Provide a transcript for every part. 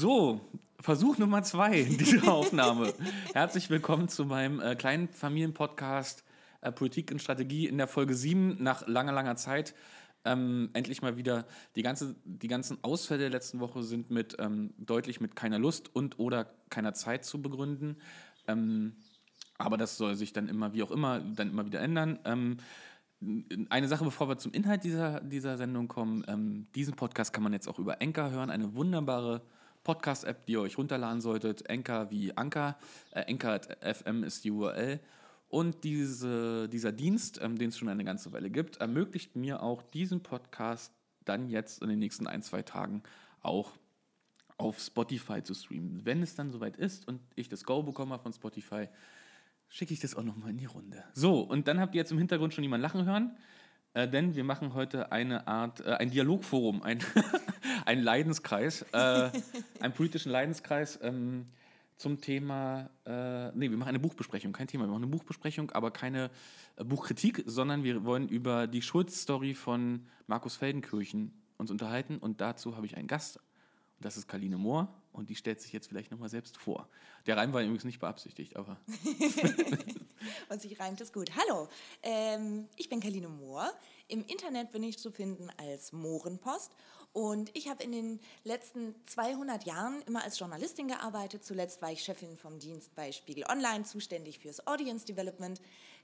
So, Versuch Nummer zwei dieser Aufnahme. Herzlich willkommen zu meinem äh, kleinen Familienpodcast äh, Politik und Strategie in der Folge 7 nach langer, langer Zeit. Ähm, endlich mal wieder die, ganze, die ganzen Ausfälle der letzten Woche sind mit ähm, deutlich mit keiner Lust und oder keiner Zeit zu begründen. Ähm, aber das soll sich dann immer, wie auch immer, dann immer wieder ändern. Ähm, eine Sache, bevor wir zum Inhalt dieser, dieser Sendung kommen. Ähm, diesen Podcast kann man jetzt auch über Enker hören, eine wunderbare Podcast-App, die ihr euch runterladen solltet. Enker wie Anker. Äh, Enker FM ist die URL. Und diese, dieser Dienst, ähm, den es schon eine ganze Weile gibt, ermöglicht mir auch diesen Podcast dann jetzt in den nächsten ein, zwei Tagen auch auf Spotify zu streamen. Wenn es dann soweit ist und ich das Go bekomme von Spotify, schicke ich das auch nochmal in die Runde. So, und dann habt ihr jetzt im Hintergrund schon jemanden lachen hören, äh, denn wir machen heute eine Art, äh, ein Dialogforum, ein, ein Leidenskreis, äh, einen politischen Leidenskreis ähm, zum Thema, äh, nee, wir machen eine Buchbesprechung, kein Thema, wir machen eine Buchbesprechung, aber keine äh, Buchkritik, sondern wir wollen über die Schulz-Story von Markus Feldenkirchen uns unterhalten. Und dazu habe ich einen Gast. Und das ist Kaline Mohr. Und die stellt sich jetzt vielleicht nochmal selbst vor. Der Reim war übrigens nicht beabsichtigt, aber. und sich reimt es gut. Hallo, ähm, ich bin Kaline Mohr. Im Internet bin ich zu finden als Mohrenpost und ich habe in den letzten 200 Jahren immer als Journalistin gearbeitet. Zuletzt war ich Chefin vom Dienst bei Spiegel Online, zuständig fürs Audience Development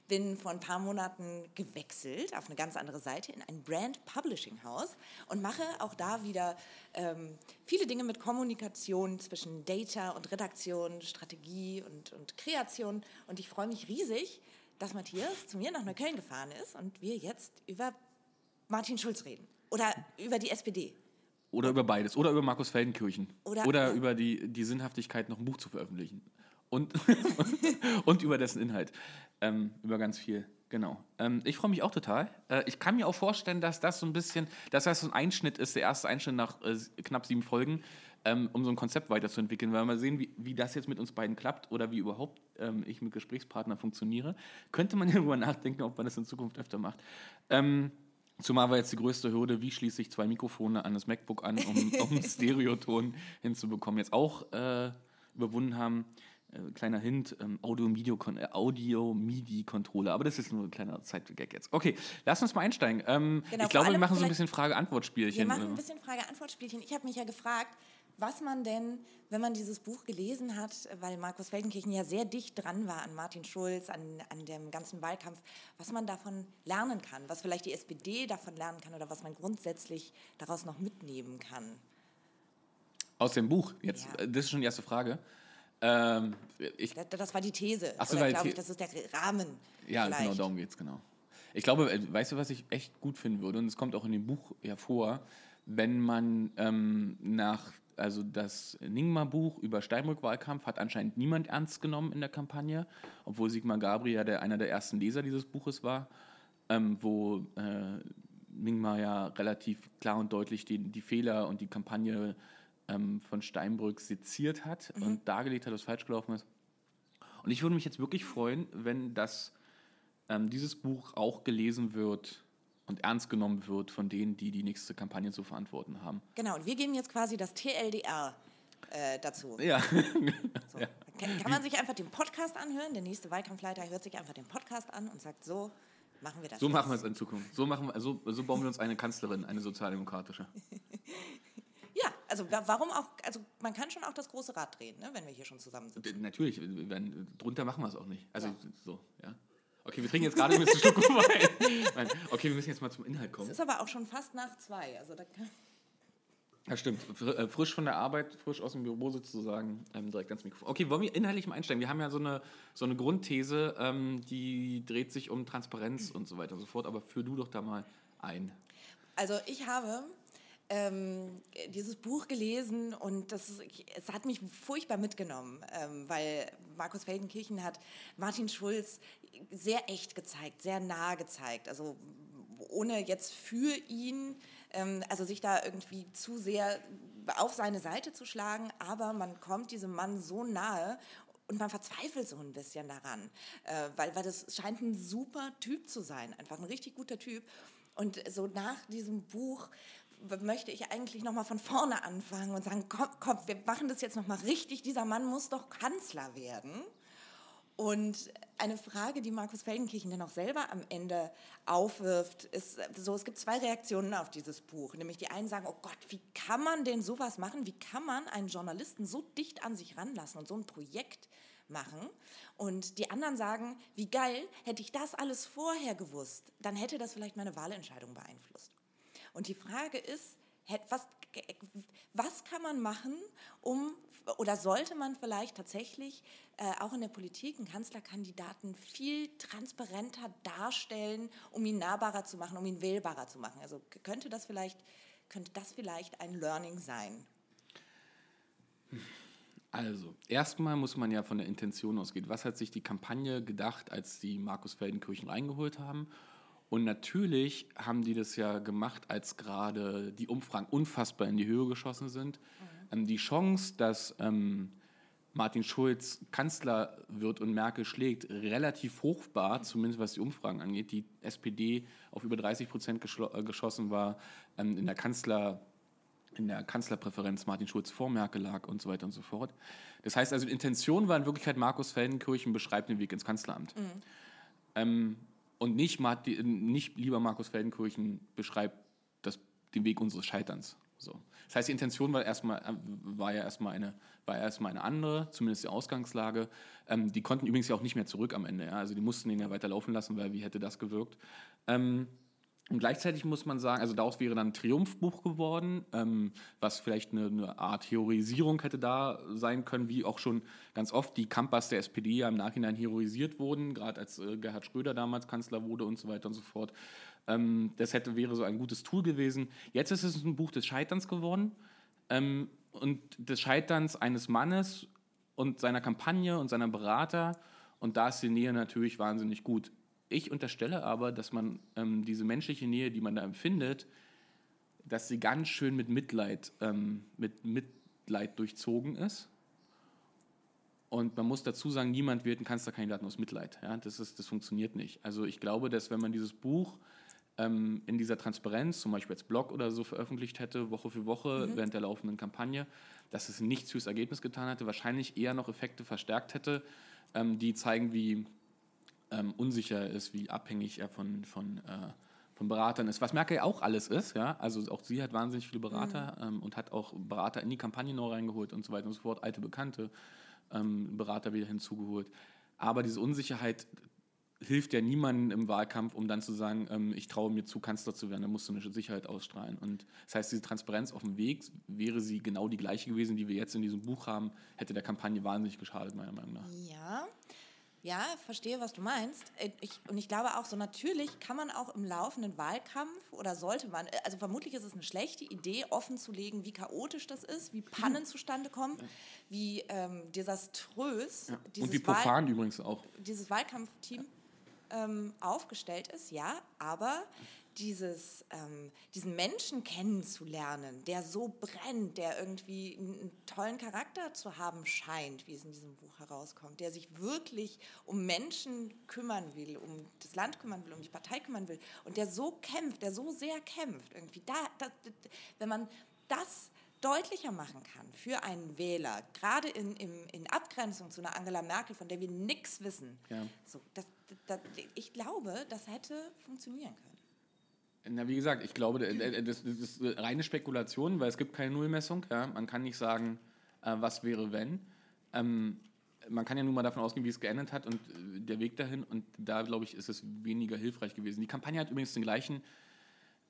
bin vor ein paar Monaten gewechselt auf eine ganz andere Seite in ein Brand Publishing House und mache auch da wieder ähm, viele Dinge mit Kommunikation zwischen Data und Redaktion, Strategie und, und Kreation. Und ich freue mich riesig, dass Matthias zu mir nach Neukölln gefahren ist und wir jetzt über Martin Schulz reden oder über die SPD. Oder über beides. Oder über Markus Feldenkirchen. Oder, Oder über die, die Sinnhaftigkeit, noch ein Buch zu veröffentlichen und, und über dessen Inhalt. Ähm, über ganz viel, genau. Ähm, ich freue mich auch total. Äh, ich kann mir auch vorstellen, dass das so ein bisschen, dass das so ein Einschnitt ist, der erste Einschnitt nach äh, knapp sieben Folgen, ähm, um so ein Konzept weiterzuentwickeln, weil wir mal sehen, wie, wie das jetzt mit uns beiden klappt oder wie überhaupt ähm, ich mit Gesprächspartnern funktioniere. Könnte man ja darüber nachdenken, ob man das in Zukunft öfter macht. Ähm, Zumal war jetzt die größte Hürde, wie schließe ich zwei Mikrofone an das MacBook an, um, um Stereoton hinzubekommen, jetzt auch äh, überwunden haben. Äh, kleiner Hint, ähm, Audio-MIDI-Controller, Audio aber das ist nur ein kleiner Zeit-Gag jetzt. Okay, lass uns mal einsteigen. Ähm, genau, ich glaube, wir machen so ein bisschen Frage-Antwort-Spielchen. Wir machen ein bisschen Frage-Antwort-Spielchen. Ich habe mich ja gefragt, was man denn, wenn man dieses Buch gelesen hat, weil Markus Feldenkirchen ja sehr dicht dran war an Martin Schulz, an, an dem ganzen Wahlkampf, was man davon lernen kann, was vielleicht die SPD davon lernen kann oder was man grundsätzlich daraus noch mitnehmen kann. Aus dem Buch jetzt, ja. das ist schon die erste Frage. Ähm, ich, das, das, war die These. Ach so, Oder glaube ich, das ist der Rahmen. Ja, genau, vielleicht. genau, darum geht es, genau. Ich glaube, äh, weißt du, was ich echt gut finden würde, und es kommt auch in dem Buch hervor, wenn man ähm, nach, also das Ningma-Buch über Steinbrück-Wahlkampf hat anscheinend niemand ernst genommen in der Kampagne, obwohl Sigmar Gabriel ja der, einer der ersten Leser dieses Buches war, ähm, wo äh, Ningma ja relativ klar und deutlich die, die Fehler und die Kampagne ähm, von Steinbrück seziert hat mhm. und dargelegt hat, was falsch gelaufen ist. Und ich würde mich jetzt wirklich freuen, wenn das, ähm, dieses Buch auch gelesen wird und ernst genommen wird von denen, die die nächste Kampagne zu verantworten haben. Genau, und wir geben jetzt quasi das TLDR äh, dazu. Ja. So. ja. Kann, kann, man sich einfach den Podcast anhören? Der nächste Wahlkampfleiter hört sich einfach den Podcast an und sagt, so machen wir das. So jetzt. machen wir es in Zukunft. So, machen wir, so, so bauen wir uns eine Kanzlerin, eine sozialdemokratische. Also warum auch, also man kann schon auch das große Rad drehen, ne, wenn wir hier schon zusammen sitzen. Natürlich, wenn, drunter machen wir es auch nicht. Also ja. so, ja. Okay, wir trinken jetzt gerade ein bisschen Schluck Wein. Okay, wir müssen jetzt mal zum Inhalt kommen. Es ist aber auch schon fast nach zwei, also da kann ja, stimmt. Äh, frisch von der Arbeit, frisch aus dem Büro sozusagen, ähm, direkt ans Mikrofon. Okay, wollen wir inhaltlich mal einsteigen? Wir haben ja so eine, so eine Grundthese, ähm, die dreht sich um Transparenz und so weiter und so fort, aber führ du doch da mal ein. Also ich habe ähm, dieses Buch gelesen und das, es hat mich furchtbar mitgenommen, ähm, weil Markus Feldenkirchen hat Martin Schulz sehr echt gezeigt, sehr nah gezeigt. Also ohne jetzt für ihn, ähm, also sich da irgendwie zu sehr auf seine Seite zu schlagen, aber man kommt diesem Mann so nahe und man verzweifelt so ein bisschen daran, äh, weil, weil das scheint ein super Typ zu sein, einfach ein richtig guter Typ. Und so nach diesem Buch möchte ich eigentlich nochmal von vorne anfangen und sagen, komm, komm, wir machen das jetzt nochmal richtig, dieser Mann muss doch Kanzler werden. Und eine Frage, die Markus Feldenkirchen dann auch selber am Ende aufwirft, ist so, es gibt zwei Reaktionen auf dieses Buch. Nämlich die einen sagen, oh Gott, wie kann man denn sowas machen? Wie kann man einen Journalisten so dicht an sich ranlassen und so ein Projekt machen? Und die anderen sagen, wie geil, hätte ich das alles vorher gewusst, dann hätte das vielleicht meine Wahlentscheidung beeinflusst. Und die Frage ist, was, was kann man machen, um oder sollte man vielleicht tatsächlich äh, auch in der Politik einen Kanzlerkandidaten viel transparenter darstellen, um ihn nahbarer zu machen, um ihn wählbarer zu machen? Also könnte das vielleicht, könnte das vielleicht ein Learning sein? Also, erstmal muss man ja von der Intention ausgehen. Was hat sich die Kampagne gedacht, als die Markus Feldenkirchen reingeholt haben? Und natürlich haben die das ja gemacht, als gerade die Umfragen unfassbar in die Höhe geschossen sind. Mhm. Ähm, die Chance, dass ähm, Martin Schulz Kanzler wird und Merkel schlägt, relativ hoch war, zumindest was die Umfragen angeht. Die SPD auf über 30 Prozent äh, geschossen war, ähm, in der Kanzler in der Kanzlerpräferenz Martin Schulz vor Merkel lag und so weiter und so fort. Das heißt also, die Intention war in Wirklichkeit, Markus Feldenkirchen beschreibt den Weg ins Kanzleramt. Mhm. Und nicht, nicht lieber Markus Feldenkirchen beschreibt das, den Weg unseres Scheiterns. So. Das heißt, die Intention war, erstmal, war ja erstmal eine, war erstmal eine andere, zumindest die Ausgangslage. Ähm, die konnten übrigens ja auch nicht mehr zurück am Ende. Ja? Also die mussten ihn ja weiterlaufen lassen, weil wie hätte das gewirkt? Ähm, und gleichzeitig muss man sagen, also daraus wäre dann ein Triumphbuch geworden, ähm, was vielleicht eine, eine, Art Heroisierung hätte da sein können, wie auch schon ganz oft die Campers der SPD ja im Nachhinein heroisiert wurden, gerade als äh, Gerhard Schröder damals Kanzler wurde und so weiter und so fort. Ähm, das hätte, wäre so ein gutes Tool gewesen. Jetzt ist es ein Buch des Scheiterns geworden ähm, und des Scheiterns eines Mannes und seiner Kampagne und seiner Berater. Und da ist die Nähe natürlich wahnsinnig gut. Ich unterstelle aber, dass man ähm, diese menschliche Nähe, die man da empfindet, dass sie ganz schön mit Mitleid, ähm, mit Mitleid durchzogen ist. Und man muss dazu sagen, niemand wird ein Kanzlerkandidaten aus Mitleid. Ja? Das, ist, das funktioniert nicht. Also ich glaube, dass wenn man dieses Buch ähm, in dieser Transparenz, zum Beispiel als Blog oder so veröffentlicht hätte, Woche für Woche mhm. während der laufenden Kampagne, dass es nichts fürs Ergebnis getan hätte, wahrscheinlich eher noch Effekte verstärkt hätte, ähm, die zeigen, wie ähm, unsicher ist, wie abhängig er von, von, äh, von Beratern ist. Was Merkel auch alles ist, ja. Also auch sie hat wahnsinnig viele Berater mhm. ähm, und hat auch Berater in die Kampagne neu reingeholt und so weiter und so fort, alte Bekannte ähm, Berater wieder hinzugeholt. Aber diese Unsicherheit hilft ja niemandem im Wahlkampf, um dann zu sagen, ähm, ich traue mir zu, Kanzler zu werden. Da musst du eine Sicherheit ausstrahlen. Und das heißt, diese Transparenz auf dem Weg, wäre sie genau die gleiche gewesen, die wir jetzt in diesem Buch haben, hätte der Kampagne wahnsinnig geschadet, meiner Meinung nach. Ja, ja, verstehe, was du meinst. Äh, ich, und ich glaube auch so, natürlich kann man auch im laufenden Wahlkampf oder sollte man, äh, also vermutlich ist es eine schlechte Idee, offen zu legen, wie chaotisch das ist, wie Pannen mhm. zustande kommen, ja. wie ähm, desaströs ja. Und wie profan Wahl übrigens auch. Dieses Wahlkampfteam ähm, aufgestellt ist, ja, aber dieses, ähm, diesen Menschen kennenzulernen, der so brennt, der irgendwie einen tollen Charakter zu haben scheint, wie es in diesem Buch herauskommt, der sich wirklich um Menschen kümmern will, um das Land kümmern will, um die Partei kümmern will und der so kämpft, der so sehr kämpft, irgendwie. Da, da wenn man das deutlicher machen kann für einen Wähler, gerade in, in, in Abgrenzung zu einer Angela Merkel, von der wir nichts wissen, ja. so, das, das, ich glaube, das hätte funktionieren können. Na, wie gesagt, ich glaube, das, das ist reine Spekulation, weil es gibt keine Nullmessung. Ja? Man kann nicht sagen, äh, was wäre, wenn. Ähm, man kann ja nun mal davon ausgehen, wie es geendet hat und äh, der Weg dahin. Und da, glaube ich, ist es weniger hilfreich gewesen. Die Kampagne hat übrigens den gleichen,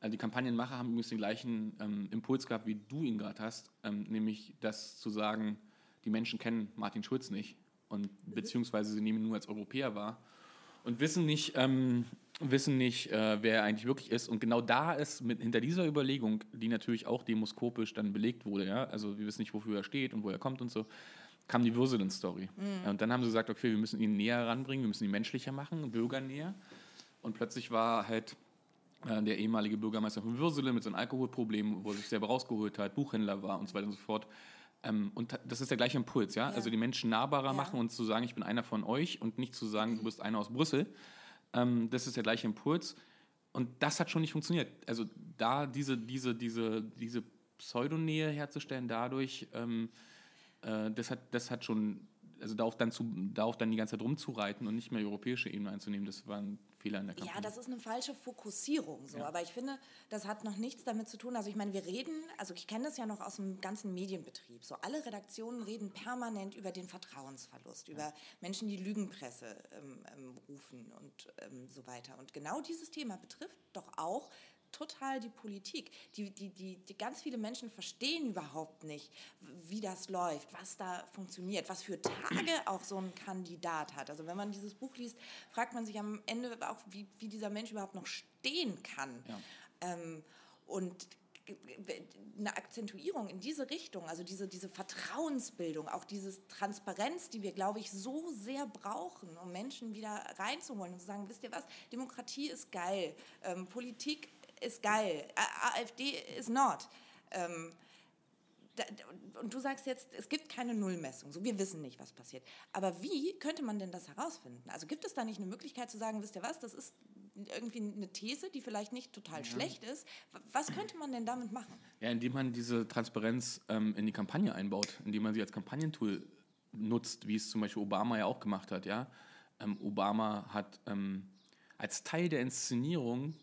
äh, die Kampagnenmacher haben übrigens den gleichen ähm, Impuls gehabt, wie du ihn gerade hast, ähm, nämlich das zu sagen, die Menschen kennen Martin Schulz nicht und beziehungsweise sie nehmen ihn nur als Europäer wahr und wissen nicht, ähm, wissen nicht, äh, wer er eigentlich wirklich ist. Und genau da ist mit, hinter dieser Überlegung, die natürlich auch demoskopisch dann belegt wurde, ja, also wir wissen nicht, wofür er steht und wo er kommt und so, kam die Würselen-Story. Mhm. Und dann haben sie gesagt, okay, wir müssen ihn näher ranbringen, wir müssen ihn menschlicher machen, bürgernäher. Und plötzlich war halt der ehemalige Bürgermeister von Würselen mit seinem Alkoholproblem, wo er sich selber rausgeholt hat, Buchhändler war und so weiter und so fort. Ähm, und das ist der gleiche Impuls, ja? ja. Also die Menschen nahbarer ja. machen und zu sagen, ich bin einer von euch und nicht zu sagen, du bist einer aus Brüssel. Ähm, das ist der gleiche Impuls. Und das hat schon nicht funktioniert. Also da diese, diese, diese, diese Pseudonähe herzustellen dadurch, ähm, äh, das, hat, das hat schon, also darauf dann, zu, darauf dann die ganze Zeit rumzureiten und nicht mehr europäische Ebene einzunehmen, das war ein Fehler in der Kampagne. Ja, das ist eine falsche Fokussierung so. Ja. Aber ich finde, das hat noch nichts damit zu tun. Also ich meine, wir reden, also ich kenne das ja noch aus dem ganzen Medienbetrieb. So alle Redaktionen reden permanent über den Vertrauensverlust, über Menschen, die Lügenpresse ähm, ähm, rufen und ähm, so weiter. Und genau dieses Thema betrifft doch auch total die Politik. Die, die, die, die ganz viele Menschen verstehen überhaupt nicht, wie das läuft, was da funktioniert, was für Tage auch so ein Kandidat hat. Also wenn man dieses Buch liest, fragt man sich am Ende auch, wie, wie dieser Mensch überhaupt noch stehen kann. Ja. Ähm, und eine Akzentuierung in diese Richtung, also diese, diese Vertrauensbildung, auch diese Transparenz, die wir, glaube ich, so sehr brauchen, um Menschen wieder reinzuholen und zu sagen, wisst ihr was, Demokratie ist geil, ähm, Politik ist geil, AfD ist not. Ähm, da- und du sagst jetzt, es gibt keine Nullmessung, so wir wissen nicht, was passiert. Aber wie könnte man denn das herausfinden? Also gibt es da nicht eine Möglichkeit zu sagen, wisst ihr was, das ist irgendwie eine These, die vielleicht nicht total schlecht ist. Was könnte man denn damit machen? Ja, indem man diese Transparenz ähm, in die Kampagne einbaut, indem man sie als Kampagnentool nutzt, wie es zum Beispiel Obama ja auch gemacht hat. Ja? Ähm, Obama hat ähm, als Teil der Inszenierung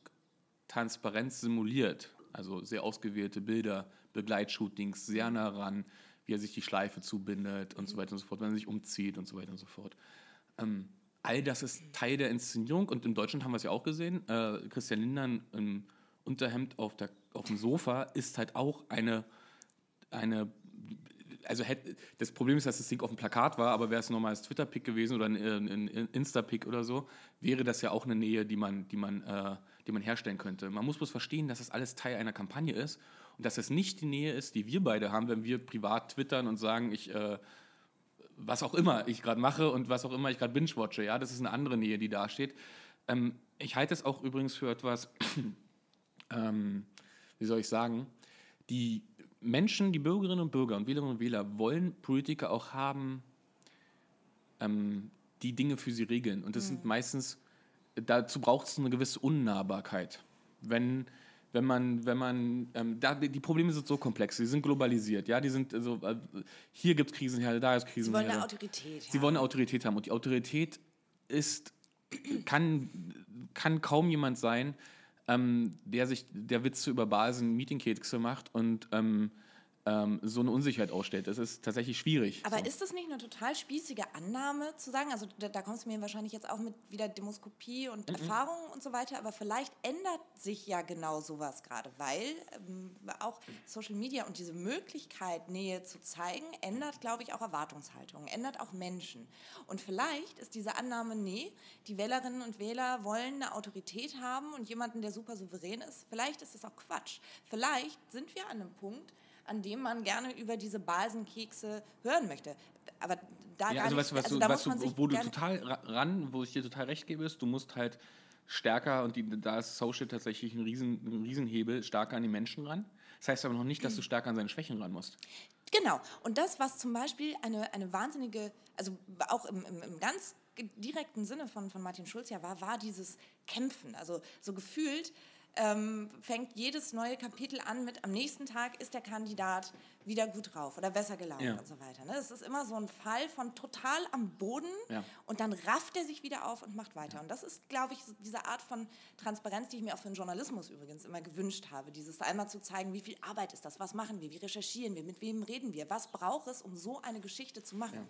Transparenz simuliert, also sehr ausgewählte Bilder, Begleitshootings, sehr nah ran, wie er sich die Schleife zubindet und so weiter und so fort, wenn er sich umzieht und so weiter und so fort. Ähm, all das ist Teil der Inszenierung und in Deutschland haben wir es ja auch gesehen. Äh, Christian Lindern im Unterhemd auf, der, auf dem Sofa ist halt auch eine, eine also hätte, das Problem ist, dass das Ding auf dem Plakat war, aber wäre es ein normales Twitter-Pick gewesen oder ein, ein, ein Insta-Pick oder so, wäre das ja auch eine Nähe, die man, die, man, äh, die man herstellen könnte. Man muss bloß verstehen, dass das alles Teil einer Kampagne ist und dass das nicht die Nähe ist, die wir beide haben, wenn wir privat twittern und sagen, ich, äh, was auch immer ich gerade mache und was auch immer ich gerade binge-watche. Ja, das ist eine andere Nähe, die da steht. Ähm, ich halte es auch übrigens für etwas, ähm, wie soll ich sagen, die Menschen, die Bürgerinnen und Bürger und Wählerinnen und Wähler wollen Politiker auch haben, ähm, die Dinge für sie regeln. Und das sind meistens, dazu braucht es eine gewisse Unnahbarkeit. Wenn, wenn man, wenn man, ähm, da, die Probleme sind so komplex, sie sind globalisiert, ja, die sind, also, äh, hier gibt es Krisenherde, da ist Sie wollen Krisenherde. eine Autorität. Sie wollen eine Autorität haben und die Autorität ist, kann, kann kaum jemand sein, ähm, der sich der Witze über Basen Meetingkekse macht und ähm, ähm, so eine Unsicherheit ausstellt. Das ist tatsächlich schwierig. Aber so. ist das nicht eine total spießige Annahme zu sagen? Also da, da kommst du mir wahrscheinlich jetzt auch mit wieder Demoskopie und Mhm. Erfahrungen und so weiter, aber vielleicht ändert sich ja genau sowas gerade, weil ähm, auch Social Media und diese Möglichkeit, Nähe zu zeigen, ändert, glaube ich, auch Erwartungshaltungen, ändert auch Menschen. Und vielleicht ist diese Annahme, nee, die Wählerinnen und Wähler wollen eine Autorität haben und jemanden, der super souverän ist, vielleicht ist das auch Quatsch. Vielleicht sind wir an einem Punkt, an dem man gerne über diese Balsenkekse hören möchte. Aber da ja, gar also nicht, weißt was also du, was du, wo du total ra- ran, wo ich dir total recht gebe, ist, du musst halt stärker, und die, da ist Social tatsächlich ein, Riesen, ein Riesenhebel, stärker an die Menschen ran. Das heißt aber noch nicht, dass du stärker an seine Schwächen ran musst. Genau. Und das, was zum Beispiel eine, eine wahnsinnige, also auch im, im, im ganz direkten Sinne von, von Martin Schulz ja war, war dieses Kämpfen. Also so gefühlt ähm, fängt jedes neue Kapitel an mit, am nächsten Tag ist der Kandidat wieder gut drauf oder besser gelaunt Ja. und so weiter. Ne? Es ist immer so ein Fall von total am Boden Ja. und dann rafft er sich wieder auf und macht weiter. Und das ist, glaube ich, diese Art von Transparenz, die ich mir auch für den Journalismus übrigens immer gewünscht habe. Dieses einmal zu zeigen, wie viel Arbeit ist das, was machen wir, wie recherchieren wir, mit wem reden wir, was braucht es, um so eine Geschichte zu machen.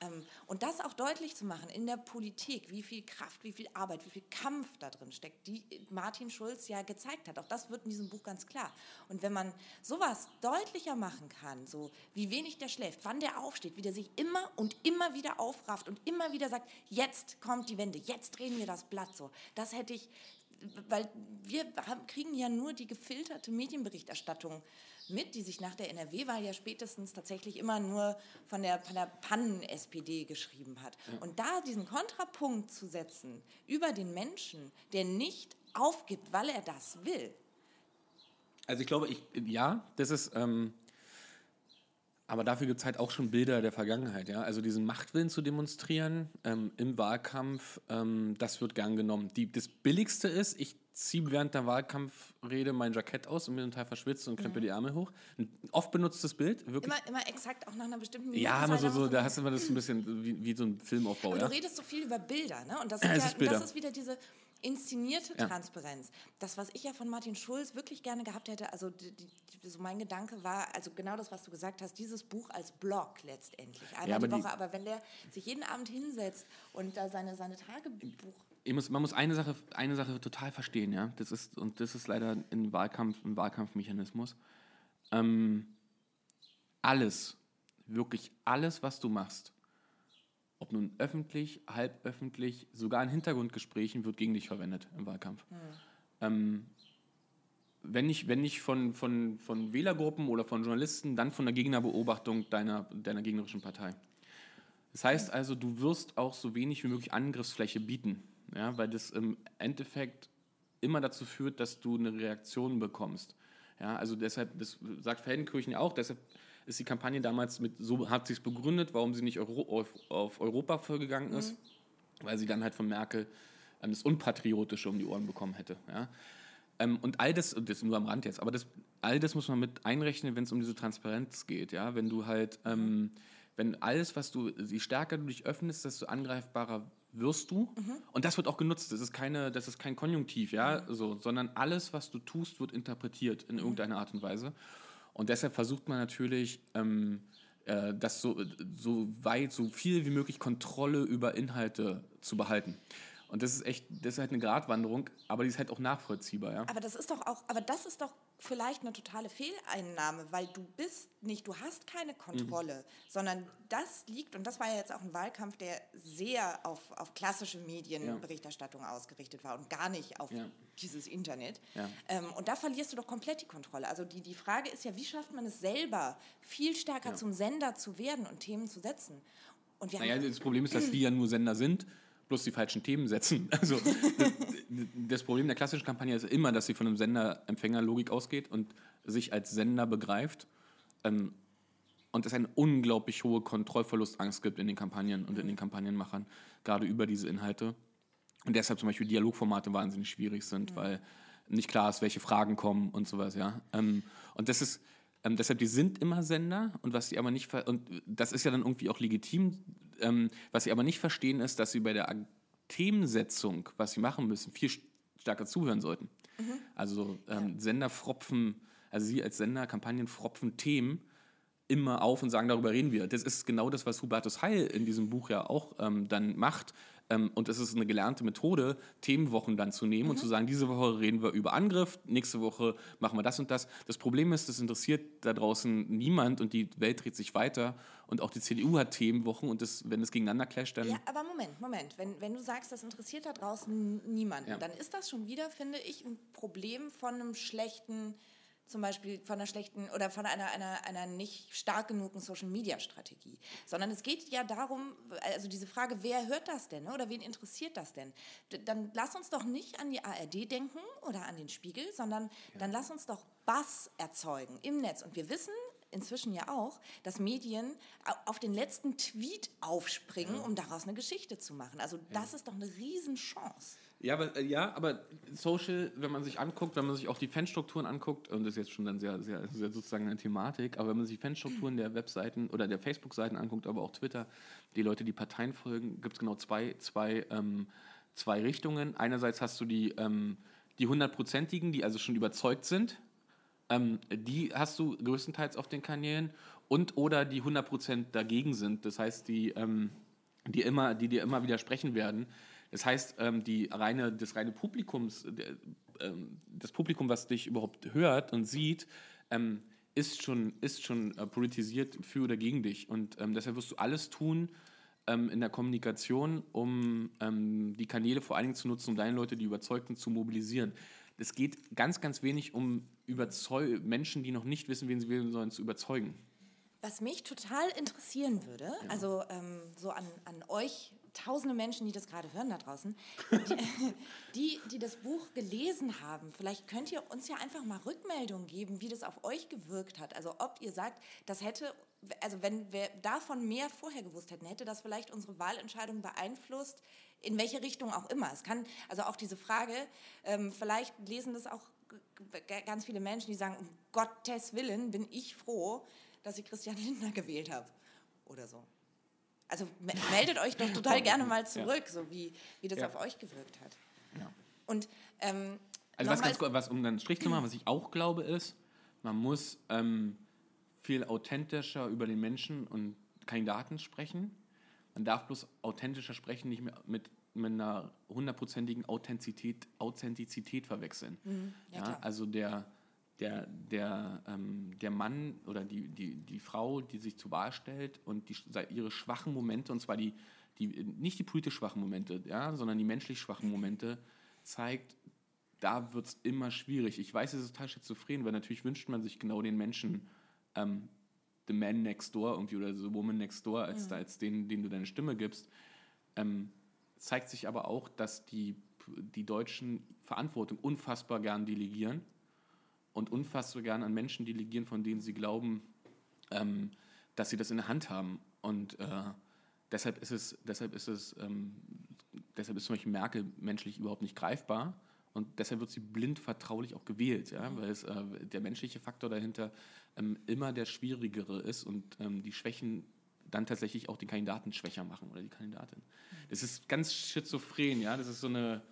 Ähm, und das auch deutlich zu machen in der Politik, wie viel Kraft, wie viel Arbeit, wie viel Kampf da drin steckt, die Martin Schulz ja gezeigt hat. Auch das wird in diesem Buch ganz klar. Und wenn man sowas deutlicher machen kann, so wie wenig der schläft, wann der aufsteht, wie der sich immer und immer wieder aufrafft und immer wieder sagt, jetzt kommt die Wende, jetzt drehen wir das Blatt so. Das hätte ich, weil wir haben, kriegen ja nur die gefilterte Medienberichterstattung mit, die sich nach der NRW-Wahl ja spätestens tatsächlich immer nur von der, von der Pannen-SPD geschrieben hat. Und da diesen Kontrapunkt zu setzen über den Menschen, der nicht aufgibt, weil er das will. Also ich glaube, ich, ja, das ist, ähm, aber dafür gibt es halt auch schon Bilder der Vergangenheit, ja. Also diesen Machtwillen zu demonstrieren ähm, im Wahlkampf, ähm, das wird gern genommen. Die, das Billigste ist, ich ziehe während der Wahlkampfrede mein Jackett aus und bin total verschwitzt und krempel die Ärmel hoch. Ein oft benutztes Bild, wirklich. Immer, immer exakt auch nach einer bestimmten Minute. ja, immer so, so, da hast du immer das ein bisschen wie, wie so ein Filmaufbau, Aber ja. du redest so viel über Bilder, ne? Und das, Ja, ja, ist Bilder. das ist wieder diese inszenierte Ja. Transparenz. Das, was ich ja von Martin Schulz wirklich gerne gehabt hätte, also die, die, die, so mein Gedanke war, also genau das, was du gesagt hast, dieses Buch als Blog letztendlich. Einmal Ja, aber die die- Woche, aber wenn der sich jeden Abend hinsetzt und da seine, seine Tagebuch muss, man muss eine Sache, eine Sache total verstehen, ja. Das ist, und das ist leider ein Wahlkampf, ein Wahlkampfmechanismus. Ähm, alles, wirklich alles, was du machst, ob nun öffentlich, halböffentlich, sogar in Hintergrundgesprächen, wird gegen dich verwendet im Wahlkampf. Ähm, wenn nicht, wenn nicht von, von, von Wählergruppen oder von Journalisten, dann von der Gegnerbeobachtung deiner, deiner gegnerischen Partei. Das heißt also, du wirst auch so wenig wie möglich Angriffsfläche bieten, ja, weil das im Endeffekt immer dazu führt, dass du eine Reaktion bekommst. Ja, also deshalb, das sagt Feldenkirchen ja auch, deshalb ist die Kampagne damals mit, so hat es begründet, warum sie nicht Euro, auf, auf Europa vorgegangen ist, weil sie dann halt von Merkel ähm, das Unpatriotische um die Ohren bekommen hätte. Ja. Ähm, und all das, das nur am Rand jetzt, aber das, all das muss man mit einrechnen, wenn es um diese Transparenz geht. Ja? Wenn du halt, ähm, wenn alles, was du, je stärker du dich öffnest, desto angreifbarer wirst du. Und das wird auch genutzt. Das ist, keine, das ist kein Konjunktiv, ja, so, sondern alles, was du tust, wird interpretiert in irgendeiner Art und Weise. Und deshalb versucht man natürlich, ähm, äh, das so, so weit, so viel wie möglich Kontrolle über Inhalte zu behalten. Und das ist echt, das ist halt eine Gratwanderung, aber die ist halt auch nachvollziehbar, ja. Aber das ist doch auch, aber das ist doch vielleicht eine totale Fehleinnahme, weil du bist nicht, du hast keine Kontrolle, Mhm. sondern das liegt, und das war ja jetzt auch ein Wahlkampf, der sehr auf, auf klassische Medienberichterstattung ausgerichtet war und gar nicht auf Ja. dieses Internet. Ja. Ähm, und da verlierst du doch komplett die Kontrolle. Also die, die Frage ist ja, wie schafft man es selber, viel stärker Ja. zum Sender zu werden und Themen zu setzen? Und wir Naja, das Problem ist, dass die ja nur Sender sind, bloß die falschen Themen setzen. Also das, das Problem der klassischen Kampagne ist immer, dass sie von einem Sender-Empfänger-Logik ausgeht und sich als Sender begreift. Ähm, und es eine unglaublich hohe Kontrollverlustangst gibt in den Kampagnen und in den Kampagnenmachern, gerade über diese Inhalte. Und deshalb zum Beispiel Dialogformate wahnsinnig schwierig sind, weil nicht klar ist, welche Fragen kommen und sowas, ja. Ähm, und das ist, ähm, deshalb, die sind immer Sender und was sie aber nicht, und das ist ja dann irgendwie auch legitim, ähm, was sie aber nicht verstehen ist, dass sie bei der Themensetzung, was sie machen müssen, viel st- stärker zuhören sollten. Also ähm, Sender fropfen, also sie als Sender, Kampagnen fropfen Themen immer auf und sagen, darüber reden wir. Das ist genau das, was Hubertus Heil in diesem Buch ja auch ähm, dann macht. Ähm, und es ist eine gelernte Methode, Themenwochen dann zu nehmen und zu sagen, diese Woche reden wir über Angriff, nächste Woche machen wir das und das. Das Problem ist, das interessiert da draußen niemand und die Welt dreht sich weiter. Und auch die CDU hat Themenwochen und das, wenn es gegeneinander clasht, dann... Ja, aber Moment, Moment. Wenn, wenn du sagst, das interessiert da draußen niemanden, Ja. dann ist das schon wieder, finde ich, ein Problem von einem schlechten, zum Beispiel von einer schlechten oder von einer, einer, einer nicht stark genugen Social-Media-Strategie. Sondern es geht ja darum, also diese Frage, wer hört das denn ne? oder wen interessiert das denn? Dann lass uns doch nicht an die ARD denken oder an den Spiegel, sondern dann lass uns doch Bass erzeugen im Netz. Und wir wissen, inzwischen ja auch, dass Medien au- auf den letzten Tweet aufspringen, um daraus eine Geschichte zu machen. Also das ist doch eine Riesenchance. Ja, aber, äh, ja, aber Social, wenn man sich anguckt, wenn man sich auch die Fanstrukturen anguckt, und das ist jetzt schon dann sehr, sehr, sehr sozusagen eine Thematik, aber wenn man sich die Fanstrukturen der Webseiten oder der Facebook-Seiten anguckt, aber auch Twitter, die Leute, die Parteien folgen, gibt es genau zwei, zwei, ähm, zwei Richtungen. Einerseits hast du die, ähm, die hundertprozentigen, die also schon überzeugt sind, ähm, die hast du größtenteils auf den Kanälen und oder die 100% dagegen sind. Das heißt, die, ähm, die, immer, die dir immer widersprechen werden. Das heißt, ähm, die reine, das reine Publikums, der, ähm, das Publikum, was dich überhaupt hört und sieht, ähm, ist schon, ist schon äh, politisiert für oder gegen dich. Und deshalb wirst du alles tun in der Kommunikation, um die Kanäle vor allen Dingen zu nutzen, um deine Leute, die überzeugt sind, zu mobilisieren. Es geht ganz, ganz wenig um Überzeu Menschen, die noch nicht wissen, wen sie wählen sollen, zu überzeugen. Was mich total interessieren würde, also ähm, so an, an euch tausende Menschen, die das gerade hören da draußen, die, die, die, das Buch gelesen haben. Vielleicht könnt ihr uns ja einfach mal Rückmeldungen geben, wie das auf euch gewirkt hat. Also ob ihr sagt, das hätte, also wenn wir davon mehr vorher gewusst hätten, hätte das vielleicht unsere Wahlentscheidung beeinflusst, in welche Richtung auch immer. Es kann, also auch diese Frage, ähm, vielleicht lesen das auch ganz viele Menschen, die sagen, um Gottes Willen bin ich froh, dass ich Christian Lindner gewählt habe oder so. Also meldet euch doch total gerne mal zurück, ja. so wie, wie das ja. auf euch gewirkt hat. Ja. Und ähm, also was ganz was um dann einen Strich zu machen, was ich auch glaube, ist, man muss ähm, viel authentischer über den Menschen und Kandidaten sprechen. Man darf bloß authentischer sprechen, nicht mehr mit, mit einer hundertprozentigen Authentizität, Authentizität verwechseln. Mhm. Ja, also der, der, der, ähm, der Mann oder die, die, die Frau, die sich zur Wahl stellt und die, ihre schwachen Momente, und zwar die, die, nicht die politisch schwachen Momente, ja, sondern die menschlich schwachen Momente, zeigt, da wird es immer schwierig. Ich weiß, es ist total schizophren, weil natürlich wünscht man sich genau den Menschen, ähm, the man next door irgendwie oder the woman next door, als, mhm. als den, den du deine Stimme gibst. Ähm, zeigt sich aber auch, dass die, die Deutschen Verantwortung unfassbar gern delegieren und unfassbar gern an Menschen delegieren, von denen sie glauben, ähm, dass sie das in der Hand haben. Und äh, deshalb ist es, deshalb ist es, ähm, deshalb ist zum Beispiel Merkel menschlich überhaupt nicht greifbar. Und deshalb wird sie blind vertraulich auch gewählt, ja? weil es, äh, der menschliche Faktor dahinter ähm, immer der schwierigere ist und ähm, die Schwächen dann tatsächlich auch den Kandidaten schwächer machen oder die Kandidatin. Das ist ganz schizophren, ja. Das ist so eine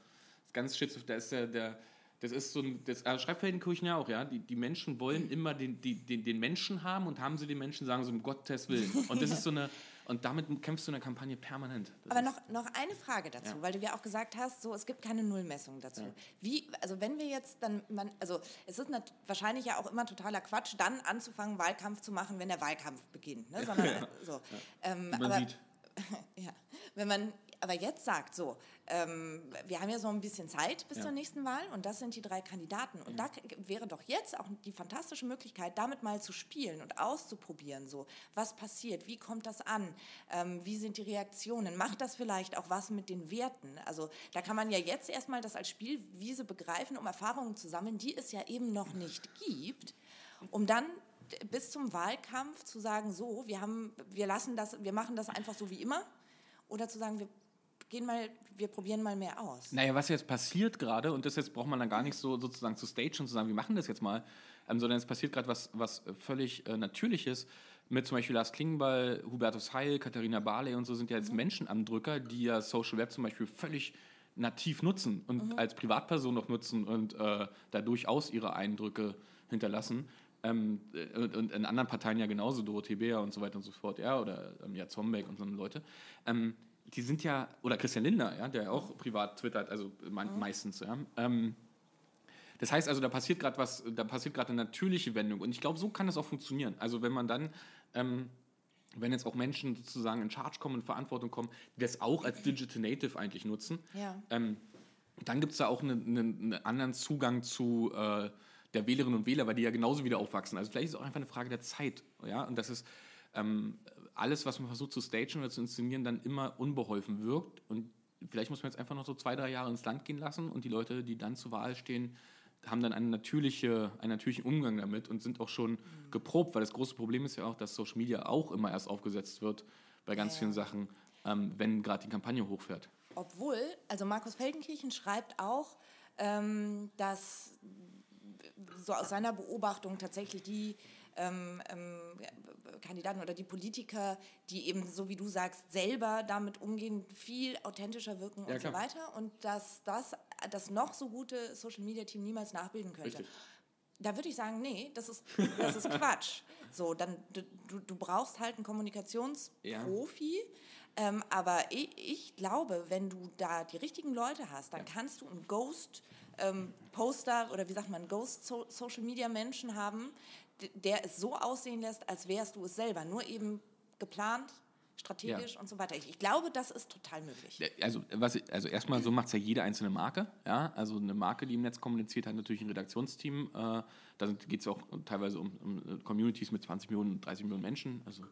ganz schizophren. Da ist der, der das ist so ein, das also schreibt Feldenkirchen ja auch, ja. Die, die Menschen wollen immer den, die, den, den Menschen haben und haben sie den Menschen, sagen sie um Gottes Willen. Und das ist so eine, und damit kämpfst du in der Kampagne permanent. Das Aber noch, noch eine Frage dazu, ja. weil du ja auch gesagt hast, so, es gibt keine Nullmessung dazu. Ja. Wie, also wenn wir jetzt dann, man, also es ist wahrscheinlich ja auch immer totaler Quatsch, dann anzufangen, Wahlkampf zu machen, wenn der Wahlkampf beginnt. Ne? Sondern, ja. so. Ähm, man aber, sieht. ja, wenn man aber jetzt sagt, so, ähm, wir haben ja so ein bisschen Zeit bis ja. zur nächsten Wahl und das sind die drei Kandidaten. Und ja. da wäre doch jetzt auch die fantastische Möglichkeit, damit mal zu spielen und auszuprobieren, so, was passiert, wie kommt das an, ähm, wie sind die Reaktionen, macht das vielleicht auch was mit den Werten? Also da kann man ja jetzt erstmal das als Spielwiese begreifen, um Erfahrungen zu sammeln, die es ja eben noch nicht gibt, um dann bis zum Wahlkampf zu sagen, so, wir haben, wir lassen das, wir machen das einfach so wie immer, oder zu sagen, wir gehen mal, wir probieren mal mehr aus. Naja, was jetzt passiert gerade, und das jetzt braucht man dann gar nicht so sozusagen zu stagen und zu sagen, wir machen das jetzt mal, ähm, sondern es passiert gerade was, was völlig äh, Natürliches mit zum Beispiel Lars Klingbeil, Hubertus Heil, Katharina Barley und so sind ja jetzt mhm. Menschen am Drücker, die ja Social Web zum Beispiel völlig nativ nutzen und mhm. als Privatperson noch nutzen und äh, da durchaus ihre Eindrücke hinterlassen. Ähm, und, und, in anderen Parteien ja genauso, Dorothee Bär und so weiter und so fort, ja, oder ähm, ja, Zombeck und so Leute. Ähm, die sind ja, oder Christian Lindner, ja, der auch privat twittert, also me mhm. meistens, ja. Ähm, das heißt also, da passiert gerade was, da passiert gerade eine natürliche Wendung. Und ich glaube, so kann das auch funktionieren. Also wenn man dann, ähm, wenn jetzt auch Menschen sozusagen in Charge kommen, in Verantwortung kommen, die das auch als Digital Native eigentlich nutzen, ja. ähm, dann gibt es da auch einen, einen, anderen Zugang zu äh, der Wählerinnen und Wähler, weil die ja genauso wieder aufwachsen. Also vielleicht ist es auch einfach eine Frage der Zeit. Ja? Und das ist, ähm, alles, was man versucht zu stagen oder zu inszenieren, dann immer unbeholfen wirkt. Und vielleicht muss man jetzt einfach noch so zwei, drei Jahre ins Land gehen lassen und die Leute, die dann zur Wahl stehen, haben dann eine natürliche, einen natürlichen Umgang damit und sind auch schon geprobt, weil das große Problem ist ja auch, dass Social Media auch immer erst aufgesetzt wird bei ganz ja, vielen Sachen, ähm, wenn gerade die Kampagne hochfährt. Obwohl, also Markus Feldenkirchen schreibt auch, ähm, dass so aus seiner Beobachtung tatsächlich die ähm, ähm, Kandidaten oder die Politiker, die eben, so wie du sagst, selber damit umgehen, viel authentischer wirken ja, und klar. so weiter. Und dass das das noch so gute Social-Media-Team niemals nachbilden könnte. Richtig. Da würde ich sagen, nee, das ist, das ist Quatsch. So, dann du, du brauchst halt einen Kommunikationsprofi. Ja. Ähm, aber ich, ich, glaube, wenn du da die richtigen Leute hast, dann ja. kannst du einen Ghost ähm, Poster oder wie sagt man, Ghost so Social Media Menschen haben, der es so aussehen lässt, als wärst du es selber, nur eben geplant, strategisch ja. und so weiter. Ich, ich, glaube, das ist total möglich. Also, was, also erstmal so macht es ja jede einzelne Marke. Ja? Also eine Marke, die im Netz kommuniziert, hat natürlich ein Redaktionsteam. Äh, da geht es auch teilweise um, um, Communities mit 20 Millionen, 30 Millionen Menschen. Also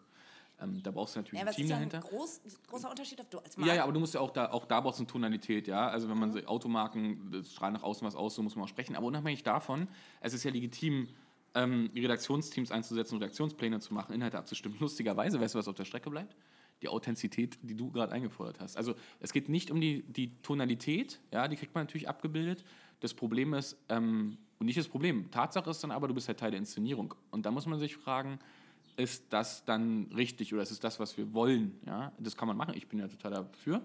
Ähm, da brauchst du natürlich Ja, ein Team ist ja dahinter. ein groß, großer Unterschied, ob du als Ja, ja, aber du musst ja auch da, auch da brauchst du eine Tonalität, ja. Also wenn man so Automarken, das strahlt nach außen was aus, so muss man auch sprechen. Aber unabhängig davon, es ist ja legitim, ähm, Redaktionsteams einzusetzen, Redaktionspläne zu machen, Inhalte abzustimmen. Lustigerweise, weißt du, was auf der Strecke bleibt? Die Authentizität, die du gerade eingefordert hast. Also es geht nicht um die, die Tonalität, ja, die kriegt man natürlich abgebildet. Das Problem ist, ähm, und nicht das Problem, Tatsache ist dann aber, du bist halt Teil der Inszenierung. Und da muss man sich fragen, ist das dann richtig oder ist es das, was wir wollen? Ja, das kann man machen. Ich bin ja total dafür.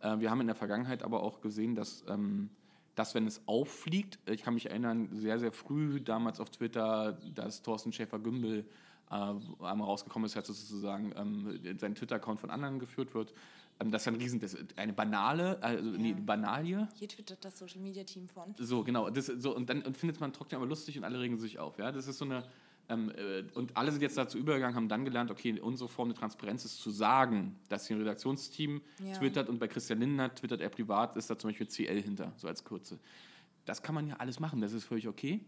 Äh, wir haben in der Vergangenheit aber auch gesehen, dass, ähm, dass wenn es auffliegt, ich kann mich erinnern, sehr, sehr früh damals auf Twitter, dass Thorsten Schäfer-Gümbel äh, einmal rausgekommen ist, dass sozusagen ähm, sein Twitter-Account von anderen geführt wird. Ähm, das ist ein Riesen, das eine banale, also nee, Banalie. Hier twittert das Social Media Team von. So, genau. Das, so, und dann und findet man trocknet aber lustig und alle regen sich auf. Ja? Das ist so eine. Ähm, äh, und alle sind jetzt dazu übergegangen, haben dann gelernt, okay, unsere Form der Transparenz ist zu sagen, dass hier ein Redaktionsteam Ja. twittert und bei Christian Lindner twittert er privat, ist da zum Beispiel CL hinter, so als Kurze. Das kann man ja alles machen, das ist völlig okay.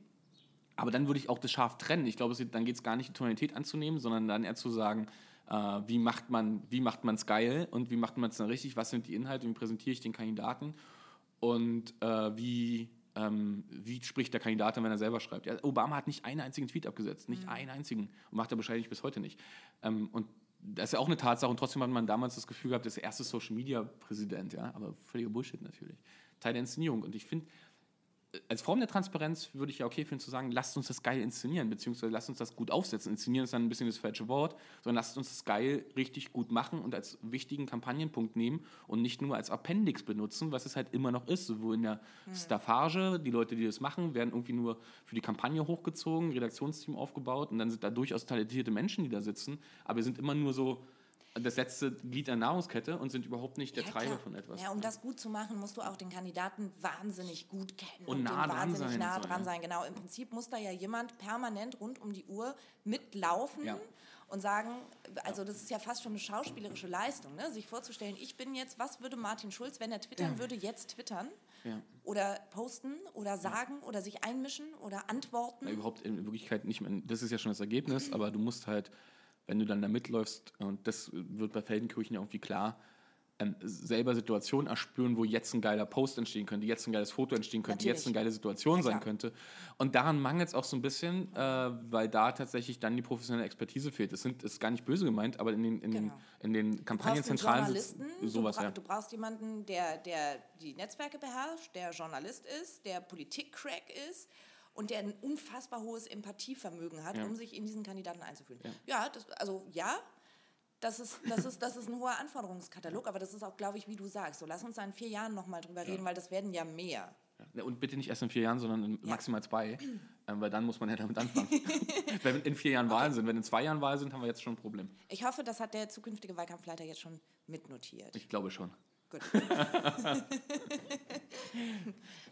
Aber dann würde ich auch das scharf trennen. Ich glaube, dann geht es gar nicht, die Tonalität anzunehmen, sondern dann eher zu sagen, äh, wie macht man es geil und wie macht man es dann richtig, was sind die Inhalte wie präsentiere ich den Kandidaten und äh, wie, ähm, wie spricht der Kandidat dann, wenn er selber schreibt. Ja, Obama hat nicht einen einzigen Tweet abgesetzt, nicht einen einzigen und macht er wahrscheinlich bis heute nicht. Ähm, und das ist ja auch eine Tatsache und trotzdem hat man damals das Gefühl gehabt, das ist der erste Social-Media-Präsident, ja, aber völliger Bullshit natürlich. Teil der Inszenierung und ich finde, als Form der Transparenz würde ich ja okay finden zu sagen, lasst uns das geil inszenieren, beziehungsweise lasst uns das gut aufsetzen. Inszenieren ist dann ein bisschen das falsche Wort, sondern lasst uns das geil richtig gut machen und als wichtigen Kampagnenpunkt nehmen und nicht nur als Appendix benutzen, was es halt immer noch ist. Sowohl in der Staffage, die Leute, die das machen, werden irgendwie nur für die Kampagne hochgezogen, Redaktionsteam aufgebaut und dann sind da durchaus talentierte Menschen, die da sitzen, aber wir sind immer nur so das letzte Glied der Nahrungskette und sind überhaupt nicht der Ja, Treiber klar. von etwas. Ja, um das gut zu machen, musst du auch den Kandidaten wahnsinnig gut kennen Und nah dem dran wahnsinnig sein nah und dran ja. sein. Genau, im Prinzip muss da ja jemand permanent rund um die Uhr mitlaufen Ja. und sagen, also das ist ja fast schon eine schauspielerische Leistung, ne? sich vorzustellen, ich bin jetzt, was würde Martin Schulz, wenn er twittern würde, jetzt twittern? Ja. Oder posten oder sagen oder sich einmischen oder antworten. Na, überhaupt in Wirklichkeit nicht mehr. Das ist ja schon das Ergebnis, aber du musst halt, wenn du dann da mitläufst, und das wird bei Feldenkirchen ja irgendwie klar, ähm, selber Situationen erspüren, wo jetzt ein geiler Post entstehen könnte, jetzt ein geiles Foto entstehen könnte, Natürlich. jetzt eine geile Situation Ja, sein könnte. Und daran mangelt es auch so ein bisschen, äh, weil da tatsächlich dann die professionelle Expertise fehlt. Das sind, ist gar nicht böse gemeint, aber in den, in Genau. den, in den Kampagnenzentralen sitzt sowas, du, bra ja. du brauchst jemanden, der, der die Netzwerke beherrscht, der Journalist ist, der Politik-Crack ist und der ein unfassbar hohes Empathievermögen hat, Ja. um sich in diesen Kandidaten einzufühlen. Ja, das, also ja, das ist, das, ist, das ist ein hoher Anforderungskatalog, aber das ist auch, glaube ich, wie du sagst. So, lass uns da in vier Jahren nochmal drüber reden, weil das werden ja mehr. Ja, Und bitte nicht erst in vier Jahren, sondern Ja. maximal zwei, ähm, weil dann muss man ja damit anfangen. Wenn in vier Jahren Wahlen sind, wenn in zwei Jahren Wahlen sind, haben wir jetzt schon ein Problem. Ich hoffe, das hat der zukünftige Wahlkampfleiter jetzt schon mitnotiert. Ich glaube schon. Gut.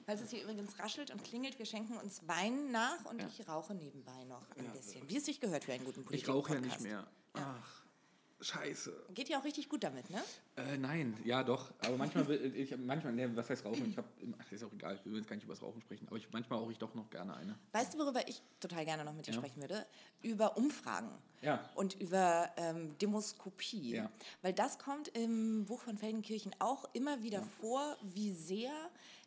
Falls es hier übrigens raschelt und klingelt, wir schenken uns Wein nach und ich rauche nebenbei noch ein bisschen. Wie es sich gehört für einen guten politik Ach, scheiße. Geht ja auch richtig gut damit, ne? Äh, nein, ja doch. Aber manchmal, will ich, manchmal, nee, was heißt Rauchen? Ich hab, ach, ist auch egal, wir wollen jetzt gar nicht über das Rauchen sprechen. Aber ich, manchmal rauche ich doch noch gerne eine. Weißt du, worüber ich total gerne noch mit dir Ja. sprechen würde? Über Umfragen. Ja. Und über ähm, Demoskopie. Ja. Weil das kommt im Buch von Feldenkirchen auch immer wieder vor, wie sehr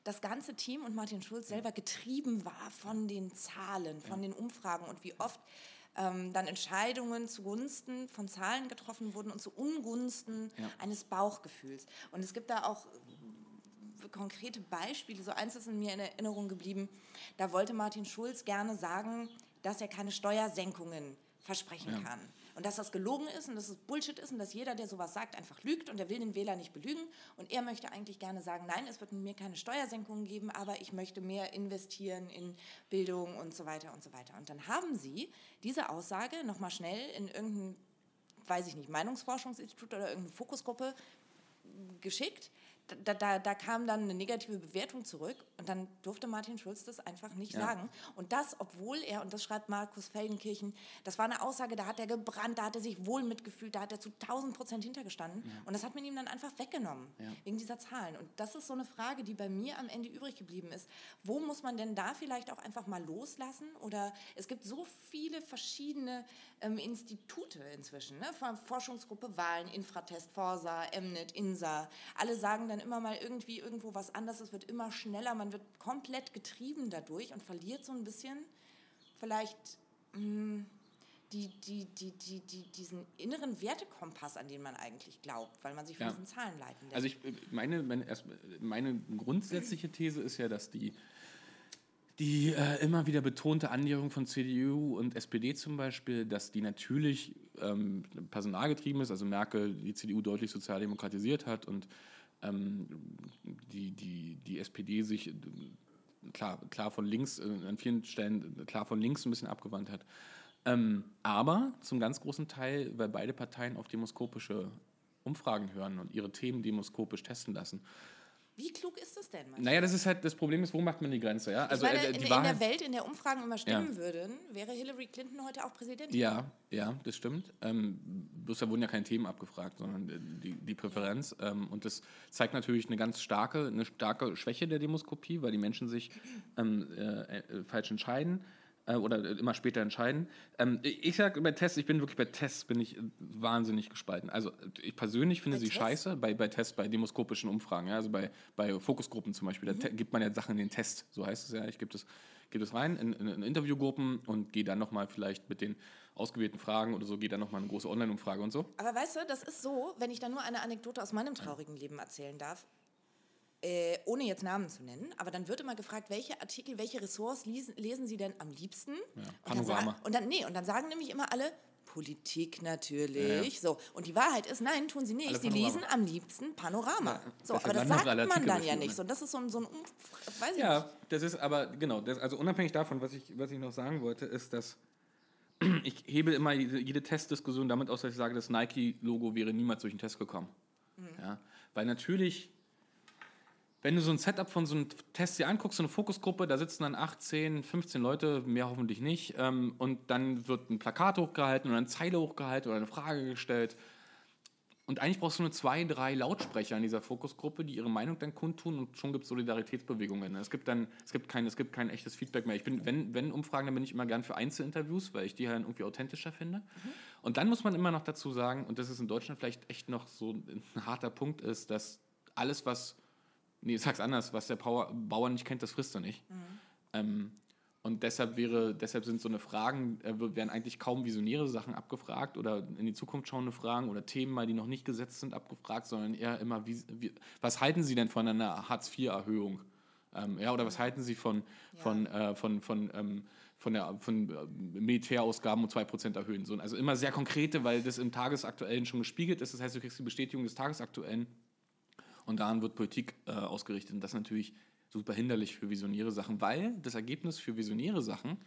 das ganze Team und Martin Schulz selber getrieben war von den Zahlen, von den Umfragen und wie oft ähm, dann Entscheidungen zugunsten von Zahlen getroffen wurden und zu Ungunsten Ja. eines Bauchgefühls. Und es gibt da auch konkrete Beispiele. So eins ist in mir in Erinnerung geblieben. Da wollte Martin Schulz gerne sagen, dass er keine Steuersenkungen versprechen kann. Und dass das gelogen ist und dass es Bullshit ist und dass jeder, der sowas sagt, einfach lügt und er will den Wähler nicht belügen. Und er möchte eigentlich gerne sagen, nein, es wird mir keine Steuersenkungen geben, aber ich möchte mehr investieren in Bildung und so weiter und so weiter. Und dann haben sie diese Aussage nochmal schnell in irgendein, weiß ich nicht, Meinungsforschungsinstitut oder irgendeine Fokusgruppe geschickt, da, da, da kam dann eine negative Bewertung zurück und dann durfte Martin Schulz das einfach nicht Ja. sagen. Und das, obwohl er, und das schreibt Markus Feldenkirchen, das war eine Aussage, da hat er gebrannt, da hat er sich wohl mitgefühlt, da hat er zu 1000 Prozent hintergestanden. Und das hat man ihm dann einfach weggenommen, Ja. wegen dieser Zahlen. Und das ist so eine Frage, die bei mir am Ende übrig geblieben ist. Wo muss man denn da vielleicht auch einfach mal loslassen? Oder es gibt so viele verschiedene ähm, Institute inzwischen, ne? Forschungsgruppe Wahlen, Infratest, Forsa, Mnet, INSA. Alle sagen dann immer mal irgendwie irgendwo was anderes. Es wird immer schneller, man wird komplett getrieben dadurch und verliert so ein bisschen vielleicht mh, die, die, die, die, die, diesen inneren Wertekompass, an den man eigentlich glaubt, weil man sich von Ja. diesen Zahlen leiten lässt. Also ich meine, meine, erst, meine grundsätzliche These ist ja, dass die, die äh, immer wieder betonte Annäherung von CDU und SPD zum Beispiel, dass die natürlich ähm, personalgetrieben ist, also Merkel die CDU deutlich sozialdemokratisiert hat und ähm, die, die, die SPD sich äh, klar, klar von links, äh, an vielen Stellen äh, klar von links ein bisschen abgewandt hat. Ähm, aber zum ganz großen Teil, weil beide Parteien auf demoskopische Umfragen hören und ihre Themen demoskopisch testen lassen. Wie klug ist das denn? manchmal? Naja, das ist halt das Problem ist, wo macht man die Grenze, ja? Also meine, äh, in, die in Wahrheit. der Welt, in der Umfragen immer stimmen Ja. würden, wäre Hillary Clinton heute auch Präsidentin. Ja, ja, das stimmt. Ähm, bloß da wurden ja keine Themen abgefragt, sondern äh, die, die Präferenz. Ähm, und das zeigt natürlich eine ganz starke, eine starke Schwäche der Demoskopie, weil die Menschen sich ähm, äh, äh, falsch entscheiden äh, oder immer später entscheiden. Ähm, ich sage bei Tests, ich bin wirklich bei Tests bin ich wahnsinnig gespalten. Also ich persönlich finde Bei sie Tests? scheiße, bei, bei Tests, bei demoskopischen Umfragen, ja, also bei, bei Fokusgruppen zum Beispiel, da te- gibt man ja Sachen in den Test, so heißt es ja. Ich gebe das, gebe das rein in, in, in Interviewgruppen und gehe dann nochmal vielleicht mit den ausgewählten Fragen oder so, gehe dann nochmal eine große Online-Umfrage und so. Aber weißt du, das ist so, wenn ich da nur eine Anekdote aus meinem traurigen Leben erzählen darf, äh, ohne jetzt Namen zu nennen, aber dann wird immer gefragt, welche Artikel, welche Ressorts lesen, lesen Sie denn am liebsten? und, dann Panorama. sa- und dann nee, und dann sagen nämlich immer alle Politik natürlich. So und die Wahrheit ist, nein, tun sie nicht. Sie lesen am liebsten Panorama. so, deshalb aber das sagt man dann ja bestimmt, nicht. So, das ist so ein, so ein weiß ich nicht. Ja, das ist aber, genau, das, also unabhängig davon, was ich, was ich noch sagen wollte, ist, dass ich hebe immer jede, jede Testdiskussion damit aus, dass ich sage, das Nike-Logo wäre niemals durch den Test gekommen. Ja, weil natürlich, wenn du so ein Setup von so einem Test dir anguckst, so eine Fokusgruppe, da sitzen dann 8, 10, 15 Leute, mehr hoffentlich nicht, ähm, und dann wird ein Plakat hochgehalten oder eine Zeile hochgehalten oder eine Frage gestellt. Und eigentlich brauchst du nur zwei, drei Lautsprecher in dieser Fokusgruppe, die ihre Meinung dann kundtun und schon gibt es Solidaritätsbewegungen. Es gibt dann, es gibt kein, es gibt kein echtes Feedback mehr. Ich bin, wenn, wenn Umfragen, dann bin ich immer gern für Einzelinterviews, weil ich die halt irgendwie authentischer finde. Und dann muss man immer noch dazu sagen, und das ist in Deutschland vielleicht echt noch so ein harter Punkt ist, dass alles, was, nee, ich sag's anders, was der Power, Bauer nicht kennt, das frisst er nicht. Ähm, und deshalb wäre, deshalb sind so eine Fragen, äh, werden eigentlich kaum visionäre Sachen abgefragt oder in die Zukunft schauende Fragen oder Themen, mal die noch nicht gesetzt sind, abgefragt, sondern eher immer, wie, wie, was halten Sie denn von einer Hartz-IV-Erhöhung? Ähm, ja, oder was halten Sie von, von, äh, von, von, ähm, von, der, von äh, Militärausgaben um 2% erhöhen? So, also immer sehr konkrete, weil das im Tagesaktuellen schon gespiegelt ist. Das heißt, du kriegst die Bestätigung des Tagesaktuellen und daran wird Politik äh, ausgerichtet. Und das ist natürlich super hinderlich für visionäre Sachen, weil das Ergebnis für visionäre Sachen,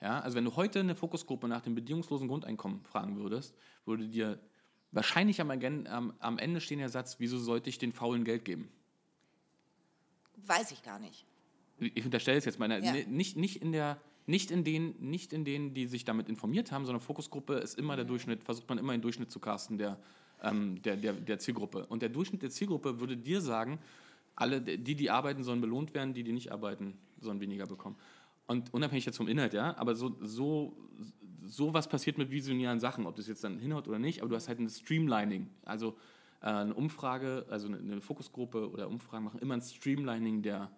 ja, also wenn du heute eine Fokusgruppe nach dem bedingungslosen Grundeinkommen fragen würdest, würde dir wahrscheinlich am, am, am Ende stehen der Satz, wieso sollte ich den Faulen Geld geben? Weiß ich gar nicht. Ich unterstelle es jetzt mal, Ja. ne- nicht, nicht, in der, nicht, in den, nicht in denen, die sich damit informiert haben, sondern Fokusgruppe ist immer Mhm. der Durchschnitt, versucht man immer den Durchschnitt zu casten der, ähm, der, der, der Zielgruppe. Und der Durchschnitt der Zielgruppe würde dir sagen, alle, die, die arbeiten, sollen belohnt werden, die, die nicht arbeiten, sollen weniger bekommen. Und unabhängig jetzt vom Inhalt, ja, aber so, so, so was passiert mit visionären Sachen, ob das jetzt dann hinhaut oder nicht, aber du hast halt ein Streamlining. Also äh, eine Umfrage, also eine, eine Fokusgruppe oder Umfragen machen immer ein Streamlining der,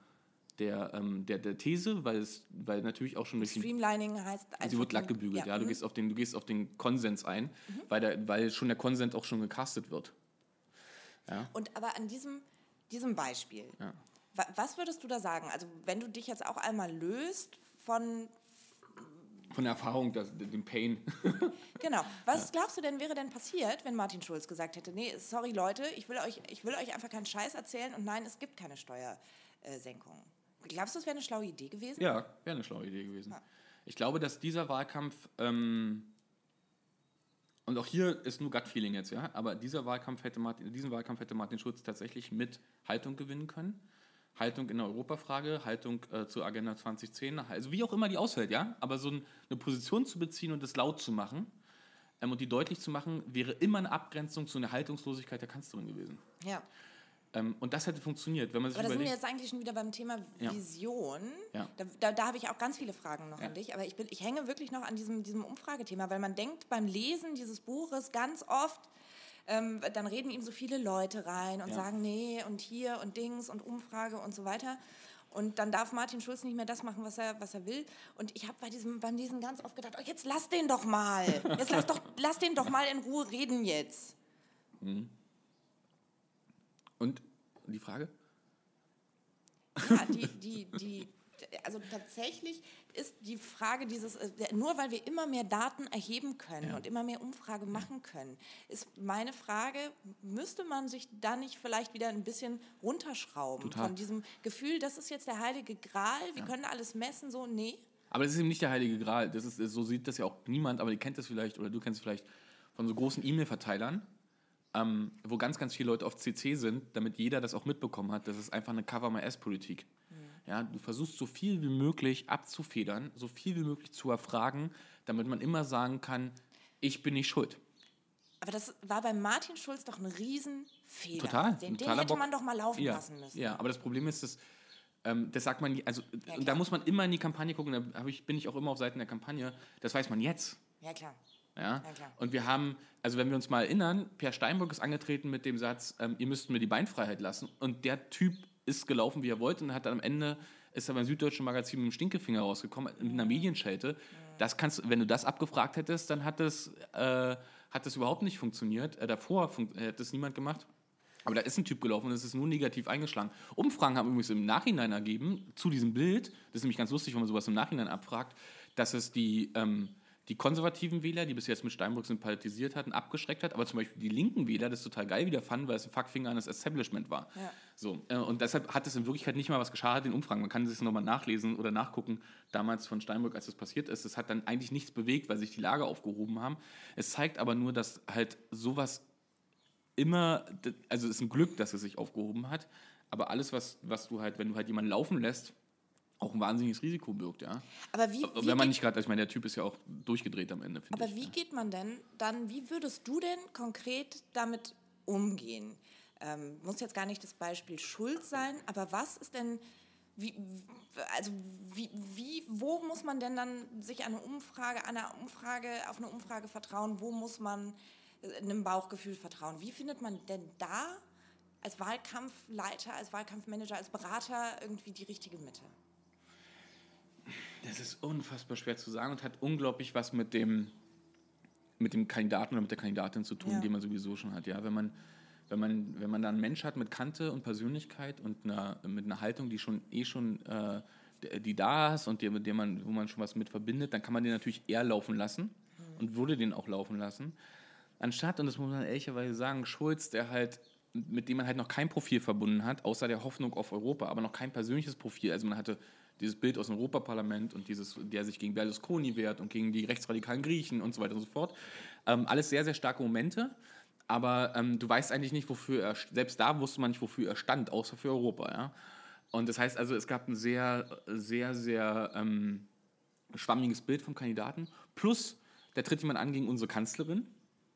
der, ähm, der, der These, weil es, weil natürlich auch schon durch Streamlining heißt einfach. Sie wird glatt gebügelt, ja. Du, mhm. gehst auf den, du gehst auf den Konsens ein, weil, der, weil schon der Konsens auch schon gecastet wird. Ja. Und aber an diesem, diesem Beispiel, Ja. wa- was würdest du da sagen? Also wenn du dich jetzt auch einmal löst von, Von der Erfahrung, das, dem Pain. genau, was glaubst du denn wäre denn passiert, wenn Martin Schulz gesagt hätte, nee, sorry Leute, ich will euch, ich will euch einfach keinen Scheiß erzählen und nein, es gibt keine Steuersenkung. Glaubst du, das wäre eine schlaue Idee gewesen? ja, wäre eine schlaue Idee gewesen. Ja. Ich glaube, dass dieser Wahlkampf ähm, und auch hier ist nur Gut-Feeling jetzt, ja, aber dieser Wahlkampf hätte Martin, diesen Wahlkampf hätte Martin Schulz tatsächlich mit Haltung gewinnen können. Haltung in der Europafrage, Haltung äh, zur Agenda 2010, also wie auch immer die ausfällt, ja, aber so ein, eine Position zu beziehen und das laut zu machen ähm, und die deutlich zu machen, wäre immer eine Abgrenzung zu einer Haltungslosigkeit der Kanzlerin gewesen. Ja. Ähm, und das hätte funktioniert, wenn man sich Aber da sind wir jetzt eigentlich schon wieder beim Thema. Vision. Ja. Da, da, da habe ich auch ganz viele Fragen noch Ja. an dich. Aber ich, bin, ich hänge wirklich noch an diesem, diesem Umfragethema, weil man denkt beim Lesen dieses Buches ganz oft, ähm, dann reden ihm so viele Leute rein und Ja. sagen, nee, und hier und Dings und Umfrage und so weiter. Und dann darf Martin Schulz nicht mehr das machen, was er, was er will. Und ich habe bei diesem, beim Lesen ganz oft gedacht, oh, jetzt lass den doch mal. Jetzt lass, doch, lass den doch mal in Ruhe reden jetzt. Und die Frage? Ja, die, die, die, also tatsächlich ist die Frage dieses, äh, nur weil wir immer mehr Daten erheben können Ja. und immer mehr Umfrage machen können, ist meine Frage, müsste man sich da nicht vielleicht wieder ein bisschen runterschrauben Total. von diesem Gefühl, das ist jetzt der heilige Gral, wir können alles messen, so, nee. Aber das ist eben nicht der heilige Gral. Das ist, so sieht das ja auch niemand, aber ihr kennt das vielleicht oder du kennst es vielleicht von so großen E-Mail-Verteilern, ähm, wo ganz, ganz viele Leute auf CC sind, damit jeder das auch mitbekommen hat. Das ist einfach eine Cover-My-Ass-Politik. Ja, du versuchst so viel wie möglich abzufedern, so viel wie möglich zu erfragen, damit man immer sagen kann, ich bin nicht schuld. Aber das war bei Martin Schulz doch ein Riesenfehler. Total. Den, den hätte man doch mal laufen ja, lassen müssen. Ja, aber das Problem ist, dass, ähm, das sagt man, also Ja, da muss man immer in die Kampagne gucken, da ich, bin ich auch immer auf Seiten der Kampagne, das weiß man jetzt. Ja, klar. Ja? Und wir haben, also wenn wir uns mal erinnern, Per Steinbrück ist angetreten mit dem Satz, ähm, ihr müsst mir die Beinfreiheit lassen. Und der Typ ist gelaufen, wie er wollte, und hat dann am Ende, ist er beim Süddeutschen Magazin mit dem Stinkefinger rausgekommen, mit einer Medienschelte. Das kannst, wenn du das abgefragt hättest, dann hat das, äh, hat das überhaupt nicht funktioniert. Äh, davor fun hätte das niemand gemacht. Aber da ist ein Typ gelaufen und es ist nur negativ eingeschlagen. Umfragen haben übrigens im Nachhinein ergeben, zu diesem Bild, das ist nämlich ganz lustig, wenn man sowas im Nachhinein abfragt, dass es die, ähm, die konservativen Wähler, die bis jetzt mit Steinbrück sympathisiert hatten, abgeschreckt hat, aber zum Beispiel die linken Wähler das total geil wieder fanden, weil es ein Fuckfinger an das Establishment war. Ja. So, äh, und deshalb hat es in Wirklichkeit nicht mal was geschadet in Umfragen. Man kann sich das nochmal nachlesen oder nachgucken, damals von Steinbrück, als das passiert ist. Es hat dann eigentlich nichts bewegt, weil sich die Lager aufgehoben haben. Es zeigt aber nur, dass halt sowas immer, also es ist ein Glück, dass es sich aufgehoben hat, aber alles, was, was du halt, wenn du halt jemanden laufen lässt, auch ein wahnsinniges Risiko birgt, ja. Aber wie, wie Wenn man geht- nicht gerade, ich meine, der Typ ist ja auch durchgedreht am Ende, finde Aber ich. wie ja. geht man denn dann, wie würdest du denn konkret damit umgehen? Ähm, muss jetzt gar nicht das Beispiel Schuld sein, aber was ist denn, wie, also wie, wie, wo muss man denn dann sich eine Umfrage, an eine Umfrage, auf eine Umfrage vertrauen? Wo muss man äh, einem Bauchgefühl vertrauen? Wie findet man denn da als Wahlkampfleiter, als Wahlkampfmanager, als Berater irgendwie die richtige Mitte? Das ist unfassbar schwer zu sagen und hat unglaublich was mit dem, mit dem Kandidaten oder mit der Kandidatin zu tun, Ja. den man sowieso schon hat. Ja, wenn man, wenn man, wenn man da einen Mensch hat mit Kante und Persönlichkeit und einer, mit einer Haltung, die schon eh schon äh, die- die da ist und die, mit der man, wo man schon was mit verbindet, dann kann man den natürlich eher laufen lassen und würde den auch laufen lassen. Anstatt, und das muss man ehrlicherweise sagen, Schulz, der halt, mit dem man halt noch kein Profil verbunden hat, außer der Hoffnung auf Europa, aber noch kein persönliches Profil. Also man hatte dieses Bild aus dem Europaparlament und dieses, der sich gegen Berlusconi wehrt und gegen die rechtsradikalen Griechen und so weiter und so fort. Ähm, alles sehr, sehr starke Momente, aber ähm, du weißt eigentlich nicht, wofür er, selbst da wusste man nicht, wofür er stand, außer für Europa. Ja? Und das heißt also, es gab ein sehr, sehr, sehr ähm, schwammiges Bild vom Kandidaten. Plus, der tritt jemand an gegen unsere Kanzlerin.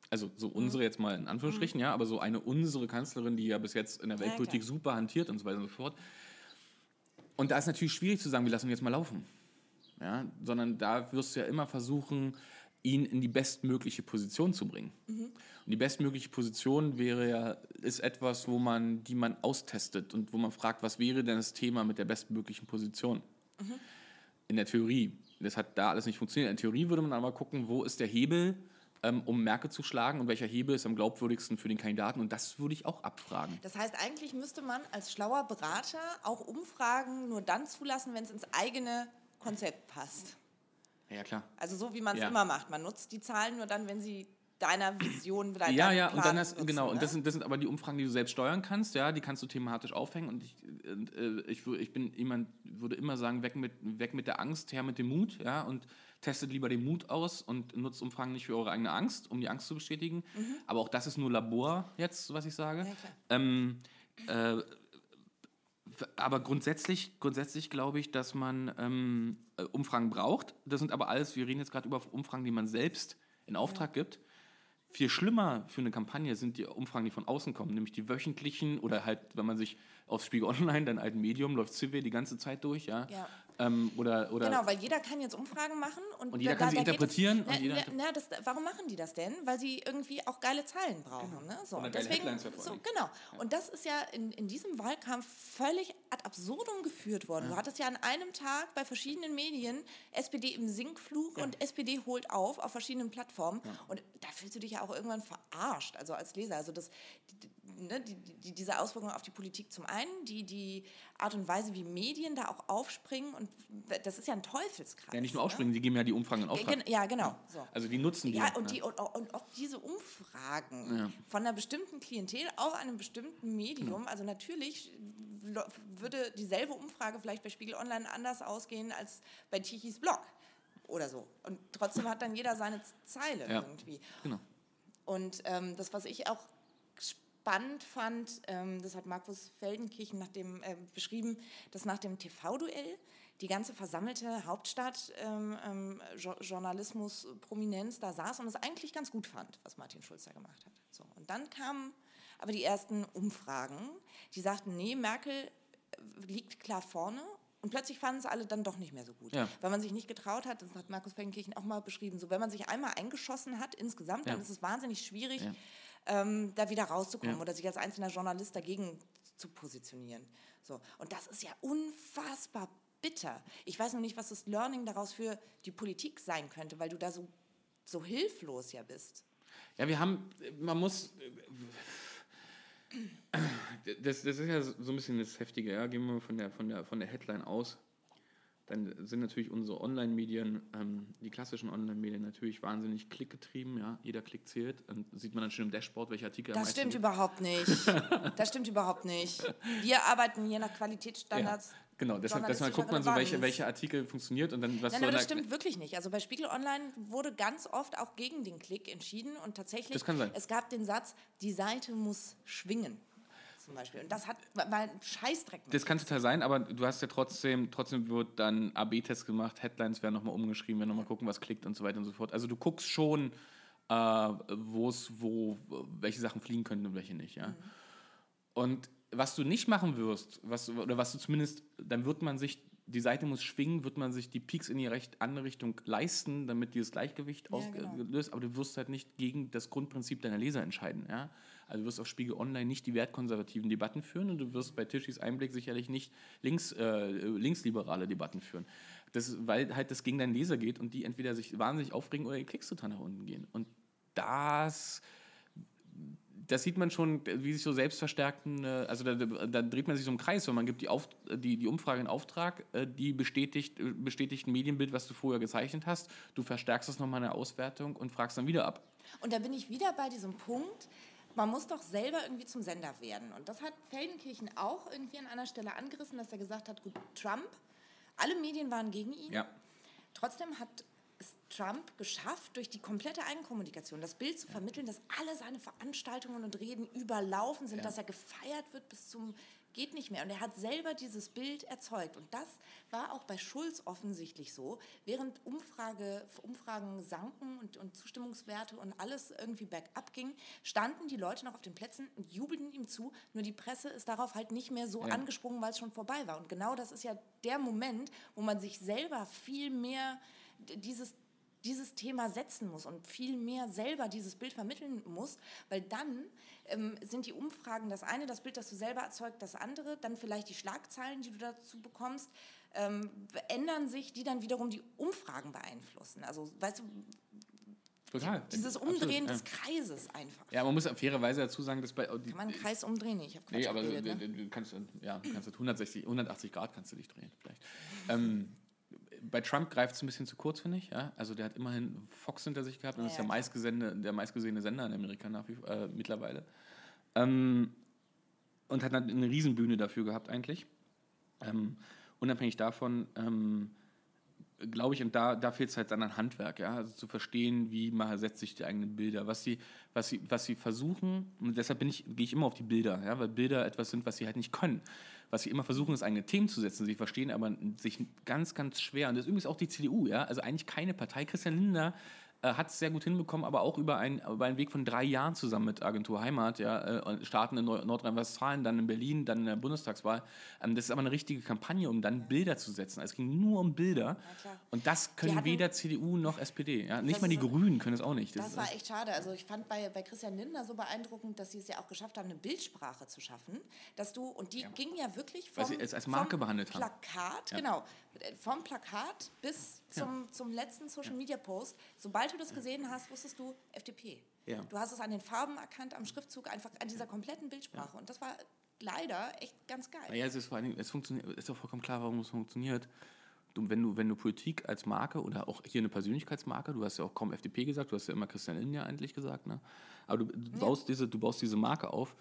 Also so unsere jetzt mal in Anführungsstrichen, ja, aber so eine unsere Kanzlerin, die ja bis jetzt in der Ja, Weltpolitik klar. super hantiert und so weiter und so fort. Und da ist natürlich schwierig zu sagen, wir lassen ihn jetzt mal laufen. Ja, sondern da wirst du ja immer versuchen, ihn in die bestmögliche Position zu bringen. Und die bestmögliche Position wäre ja, ist etwas, wo man, die man austestet und wo man fragt, was wäre denn das Thema mit der bestmöglichen Position? In der Theorie. Das hat da alles nicht funktioniert. In der Theorie würde man aber gucken, wo ist der Hebel, um Merkel zu schlagen und welcher Hebel ist am glaubwürdigsten für den Kandidaten. Und das würde ich auch abfragen. Das heißt, eigentlich müsste man als schlauer Berater auch Umfragen nur dann zulassen, wenn es ins eigene Konzept passt. Ja, klar. Also so, wie man es Ja. immer macht. Man nutzt die Zahlen nur dann, wenn sie deiner Vision, deiner Ja, ja, und dann Plan hast nutzen, genau, und ne? das sind, das sind aber die Umfragen, die du selbst steuern kannst, ja, die kannst du thematisch aufhängen und ich, und, äh, ich, ich bin jemand, würde immer sagen, weg mit, weg mit der Angst, her mit dem Mut, ja, und testet lieber den Mut aus und nutzt Umfragen nicht für eure eigene Angst, um die Angst zu bestätigen. Aber auch das ist nur Labor jetzt, was ich sage. Mhm. Ja. Ähm, äh, aber grundsätzlich, grundsätzlich glaube ich, dass man ähm, äh, Umfragen braucht. Das sind aber alles, wir reden jetzt gerade über Umfragen, die man selbst in Auftrag gibt. Viel schlimmer für eine Kampagne sind die Umfragen, die von außen kommen, nämlich die wöchentlichen oder halt, wenn man sich auf Spiegel Online, dein alten Medium, läuft Civil die ganze Zeit durch, ja. Ja. Ähm, oder, oder Genau, weil jeder kann jetzt Umfragen machen und, Und jeder da, kann sie da interpretieren Es, und na, jeder na, na, das, warum machen die das denn? Weil sie irgendwie auch geile Zahlen brauchen. Ne? So, Oder und geile deswegen, ja so, genau. Und das ist ja in, in diesem Wahlkampf völlig ad absurdum geführt worden. Du hattest ja an einem Tag bei verschiedenen Medien SPD im Sinkflug und SPD holt auf auf verschiedenen Plattformen. Und da fühlst du dich ja auch irgendwann verarscht, also als Leser. Also das, die, ne, die, die, diese Auswirkungen auf die Politik zum einen, die, die Art und Weise, wie Medien da auch aufspringen und das ist ja ein Teufelskreis. ja, nicht nur ne? aufspringen, die geben ja die Umfragen in Ja, Auftrag. Ja, genau. So. Also die nutzen die. Ja, und, die, und, und auch diese Umfragen Ja. von einer bestimmten Klientel auf einem bestimmten Medium, also natürlich würde dieselbe Umfrage vielleicht bei Spiegel Online anders ausgehen als bei Tichys Blog oder so. Und trotzdem hat dann jeder seine Zeile Ja. irgendwie. Genau. Und ähm, das, was ich auch spannend fand, ähm, das hat Markus Feldenkirchen nach dem, äh, beschrieben, dass nach dem TV-Duell die ganze versammelte Hauptstadt ähm, ähm, jo Journalismus, Prominenz da saß und es eigentlich ganz gut fand, was Martin Schulz da gemacht hat. So, und dann kamen aber die ersten Umfragen, die sagten, nee, Merkel äh, liegt klar vorne. Und plötzlich fanden es alle dann doch nicht mehr so gut. Ja. Weil man sich nicht getraut hat, das hat Markus Feldenkirchen auch mal beschrieben, so wenn man sich einmal eingeschossen hat insgesamt, dann Ja. ist es wahnsinnig schwierig, Ja. Ähm, da wieder rauszukommen Ja. oder sich als einzelner Journalist dagegen zu positionieren. So. Und das ist ja unfassbar bitter. Ich weiß noch nicht, was das Learning daraus für die Politik sein könnte, weil du da so, so hilflos ja bist. Ja, wir haben, man muss, das, das ist ja so ein bisschen das Heftige, ja, gehen wir mal von der, von der, von der Headline aus, dann sind natürlich unsere Online-Medien, ähm, die klassischen Online-Medien natürlich wahnsinnig klickgetrieben, ja, jeder Klick zählt, und sieht man dann schon im Dashboard, welche Artikel Das stimmt überhaupt nicht. Das stimmt überhaupt nicht. Wir arbeiten je nach Qualitätsstandards. Ja, genau, deshalb, deshalb guckt man so, welche, welche Artikel funktioniert und dann was Nein, so aber das stimmt wirklich nicht. Also bei Spiegel Online wurde ganz oft auch gegen den Klick entschieden und tatsächlich, Das kann sein. es gab den Satz, die Seite muss schwingen. Zum Beispiel. Und das hat war ein Scheißdreck. Das kann total sein, aber du hast ja trotzdem, trotzdem wird dann AB-Test gemacht, Headlines werden nochmal umgeschrieben, werden nochmal gucken, was klickt und so weiter und so fort. Also du guckst schon, äh, wo es, wo, welche Sachen fliegen könnten und welche nicht, ja. Und was du nicht machen wirst, was, oder was du zumindest, dann wird man sich, die Seite muss schwingen, wird man sich die Peaks in die recht andere Richtung leisten, damit dieses Gleichgewicht Ja, ausgelöst, aber du wirst halt nicht gegen das Grundprinzip deiner Leser entscheiden, ja. Also du wirst auf Spiegel Online nicht die wertkonservativen Debatten führen und du wirst bei Tischis Einblick sicherlich nicht links, äh, linksliberale Debatten führen. Das, weil halt das gegen deinen Leser geht und die entweder sich wahnsinnig aufregen oder die Klicks total nach unten gehen. Und das das sieht man schon, wie sich so selbstverstärkten, äh, also da, da dreht man sich so im Kreis, wenn man gibt die, Auf, die, die Umfrage in Auftrag, äh, die bestätigt, äh, bestätigt ein Medienbild, was du vorher gezeichnet hast, du verstärkst das nochmal in der Auswertung und fragst dann wieder ab. Und da bin ich wieder bei diesem Punkt, man muss doch selber irgendwie zum Sender werden. Und das hat Feldenkirchen auch irgendwie an einer Stelle angerissen, dass er gesagt hat, gut, Trump, alle Medien waren gegen ihn. Ja. Trotzdem hat es Trump geschafft, durch die komplette Eigenkommunikation das Bild zu vermitteln, dass alle seine Veranstaltungen und Reden überlaufen sind, Ja. dass er gefeiert wird bis zum geht nicht mehr. Und er hat selber dieses Bild erzeugt. Und das war auch bei Schulz offensichtlich so. Während Umfrage, Umfragen sanken und, und Zustimmungswerte und alles irgendwie bergab ging, standen die Leute noch auf den Plätzen und jubelten ihm zu. Nur die Presse ist darauf halt nicht mehr so Ja. angesprungen, weil es schon vorbei war. Und genau das ist ja der Moment, wo man sich selber viel mehr dieses dieses Thema setzen muss und viel mehr selber dieses Bild vermitteln muss, weil dann ähm, sind die Umfragen das eine, das Bild, das du selber erzeugt, das andere, dann vielleicht die Schlagzeilen, die du dazu bekommst, ähm, ändern sich, die dann wiederum die Umfragen beeinflussen. Also, weißt du, Total. dieses Absolut, Umdrehen ja. des Kreises einfach. Ja, man muss fairerweise dazu sagen, dass bei. Die, Kann man einen Kreis umdrehen? Ich habe nee, aber geredet, du, ne? du kannst, ja, kannst 160, 180 Grad kannst du dich drehen, vielleicht. Ähm, bei Trump greift es ein bisschen zu kurz, finde ich. Ja? Also der hat immerhin Fox hinter sich gehabt und Ja, ist der, ja, meistgesehene, der meistgesehene Sender in Amerika nach wie, äh, mittlerweile. Ähm, und hat eine Riesenbühne dafür gehabt eigentlich. Ähm, unabhängig davon, ähm, glaube ich, und da, da fehlt es halt dann an Handwerk, ja, also zu verstehen, wie man setzt sich die eigenen Bilder, was sie, was sie, was sie versuchen, und deshalb bin ich, gehe ich immer auf die Bilder, ja, weil Bilder etwas sind, was sie halt nicht können. Was sie immer versuchen, ist eigene Themen zu setzen. Sie verstehen aber sich ganz, ganz schwer. Und das ist übrigens auch die CDU, ja, also eigentlich keine Partei. Christian Lindner hat es sehr gut hinbekommen, aber auch über, ein, über einen Weg von drei Jahren zusammen mit Agentur Heimat, ja, äh, starten in Nordrhein-Westfalen, dann in Berlin, dann in der Bundestagswahl. Ähm, das ist aber eine richtige Kampagne, um dann Bilder zu setzen. Also es ging nur um Bilder. Und das können hatten- weder CDU noch SPD. Ja? Nicht Das mal die so- Grünen können es auch nicht. Das ist- war echt schade. Also ich fand bei, bei Christian Lindner so beeindruckend, dass sie es ja auch geschafft haben, eine Bildsprache zu schaffen, dass du, und die ging ja wirklich Weil vom, sie es als Marke behandelt haben. Plakat, Ja. genau, äh, vom Plakat bis zum, zum letzten Social Media Post. Sobald du das gesehen hast, wusstest du FDP. Ja. Du hast es an den Farben erkannt, am Schriftzug, einfach an dieser kompletten Bildsprache. Und das war leider echt ganz geil. Naja, es ist vor allen Dingen, es funktioniert, ist doch vollkommen klar, warum es funktioniert. Du, wenn, du, wenn du Politik als Marke oder auch hier eine Persönlichkeitsmarke, du hast ja auch kaum FDP gesagt, du hast ja immer Christian Lindner eigentlich gesagt, ne? aber du, du, baust diese, du baust diese Marke auf.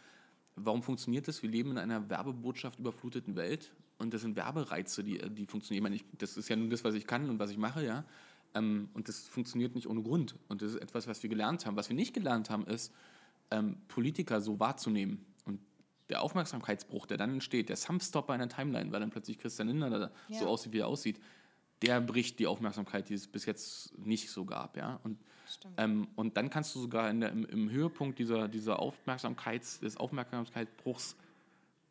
Warum funktioniert das? Wir leben in einer Werbebotschaft überfluteten Welt und das sind Werbereize, die, die funktionieren. Ich meine, ich, das ist ja nur das, was ich kann und was ich mache, ja. Ähm, und das funktioniert nicht ohne Grund. Und das ist etwas, was wir gelernt haben. Was wir nicht gelernt haben, ist, ähm, Politiker so wahrzunehmen. Und der Aufmerksamkeitsbruch, der dann entsteht, der Thumbstopper in der Timeline, weil dann plötzlich Christian Lindner da Ja. so aussieht, wie er aussieht, der bricht die Aufmerksamkeit, die es bis jetzt nicht so gab. Ja? Und, ähm, und dann kannst du sogar in der, im, im Höhepunkt dieser, dieser Aufmerksamkeits, des Aufmerksamkeitsbruchs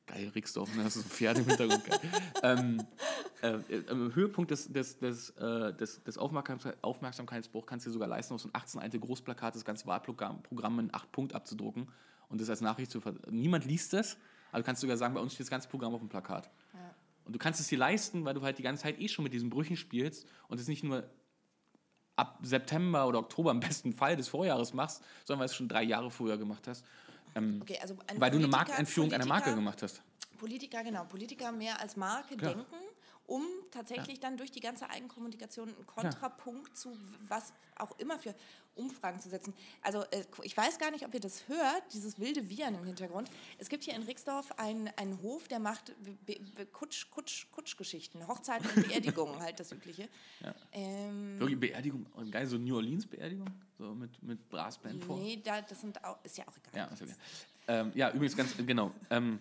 Geil, Rixdorf, ne? das ist ein Pferd im Hintergrund. geil. ähm, äh, Im Höhepunkt des, des, des, äh, des, des Aufmerksamkeit, Aufmerksamkeitsbruchs kannst du dir sogar leisten, aus so einem 18 Seite Großplakat das ganze Wahlprogramm Programm in 8 Punkt abzudrucken und das als Nachricht zu ver Niemand liest das, aber du kannst sogar sagen, bei uns steht das ganze Programm auf dem Plakat. Ja. Und du kannst es dir leisten, weil du halt die ganze Zeit eh schon mit diesen Brüchen spielst und es nicht nur ab September oder Oktober im besten Fall des Vorjahres machst, sondern weil du es schon drei Jahre vorher gemacht hast. Ähm, Okay, also weil du eine Politiker- Markteinführung einer Marke Politiker- gemacht hast. Politiker, genau, Politiker mehr als Marke Klar. denken, um tatsächlich dann durch die ganze Eigenkommunikation einen Kontrapunkt zu was auch immer für Umfragen zu setzen. Also äh, ich weiß gar nicht, ob ihr das hört, dieses wilde Wiehern im Hintergrund. Es gibt hier in Rixdorf einen, einen Hof, der macht Kutsch, Kutsch, Kutschgeschichten, Hochzeiten und Beerdigungen, halt das Übliche. Ähm, Wirklich Beerdigung, und geil, so New Orleans Beerdigung, so mit, mit Brassband vor. nee, da, das sind auch, ist ja auch egal. Ja, okay. Ähm, ja, übrigens ganz genau. Ähm,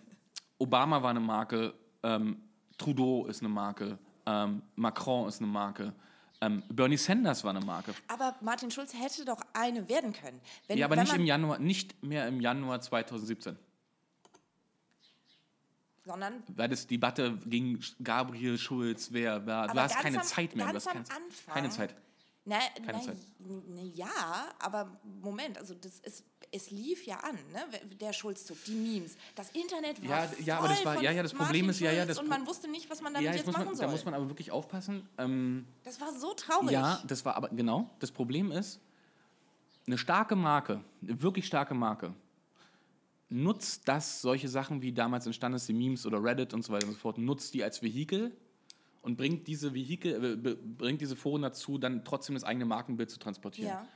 Obama war eine Marke, ähm, Trudeau ist eine Marke, ähm, Macron ist eine Marke, ähm, Bernie Sanders war eine Marke. Aber Martin Schulz hätte doch eine werden können. Wenn, ja, aber nicht im Januar, nicht mehr im Januar 2017. Sondern Weil das Debatte gegen Gabriel Schulz, wer, wer du hast keine am- Zeit mehr. Du ganz hast am keine, Anfang- keine Zeit. Na, Keine na, Zeit. na ja, aber Moment, also das ist, es lief ja an, ne? der Schulzzug, die Memes, das Internet war Ja, ja, aber das war- von ja, ja, das Martin Problem ist, ja, ja, das und man wusste nicht, was man damit Ja, jetzt jetzt machen man, soll. da muss man aber wirklich aufpassen. Ähm, das war so traurig. Ja, das war aber genau. Das Problem ist, eine starke Marke, eine wirklich starke Marke, nutzt das, solche Sachen wie damals entstanden ist, die Memes oder Reddit und so weiter und so fort, nutzt die als Vehikel und bringt diese Vehikel, äh, bringt diese Foren dazu, dann trotzdem das eigene Markenbild zu transportieren. ja,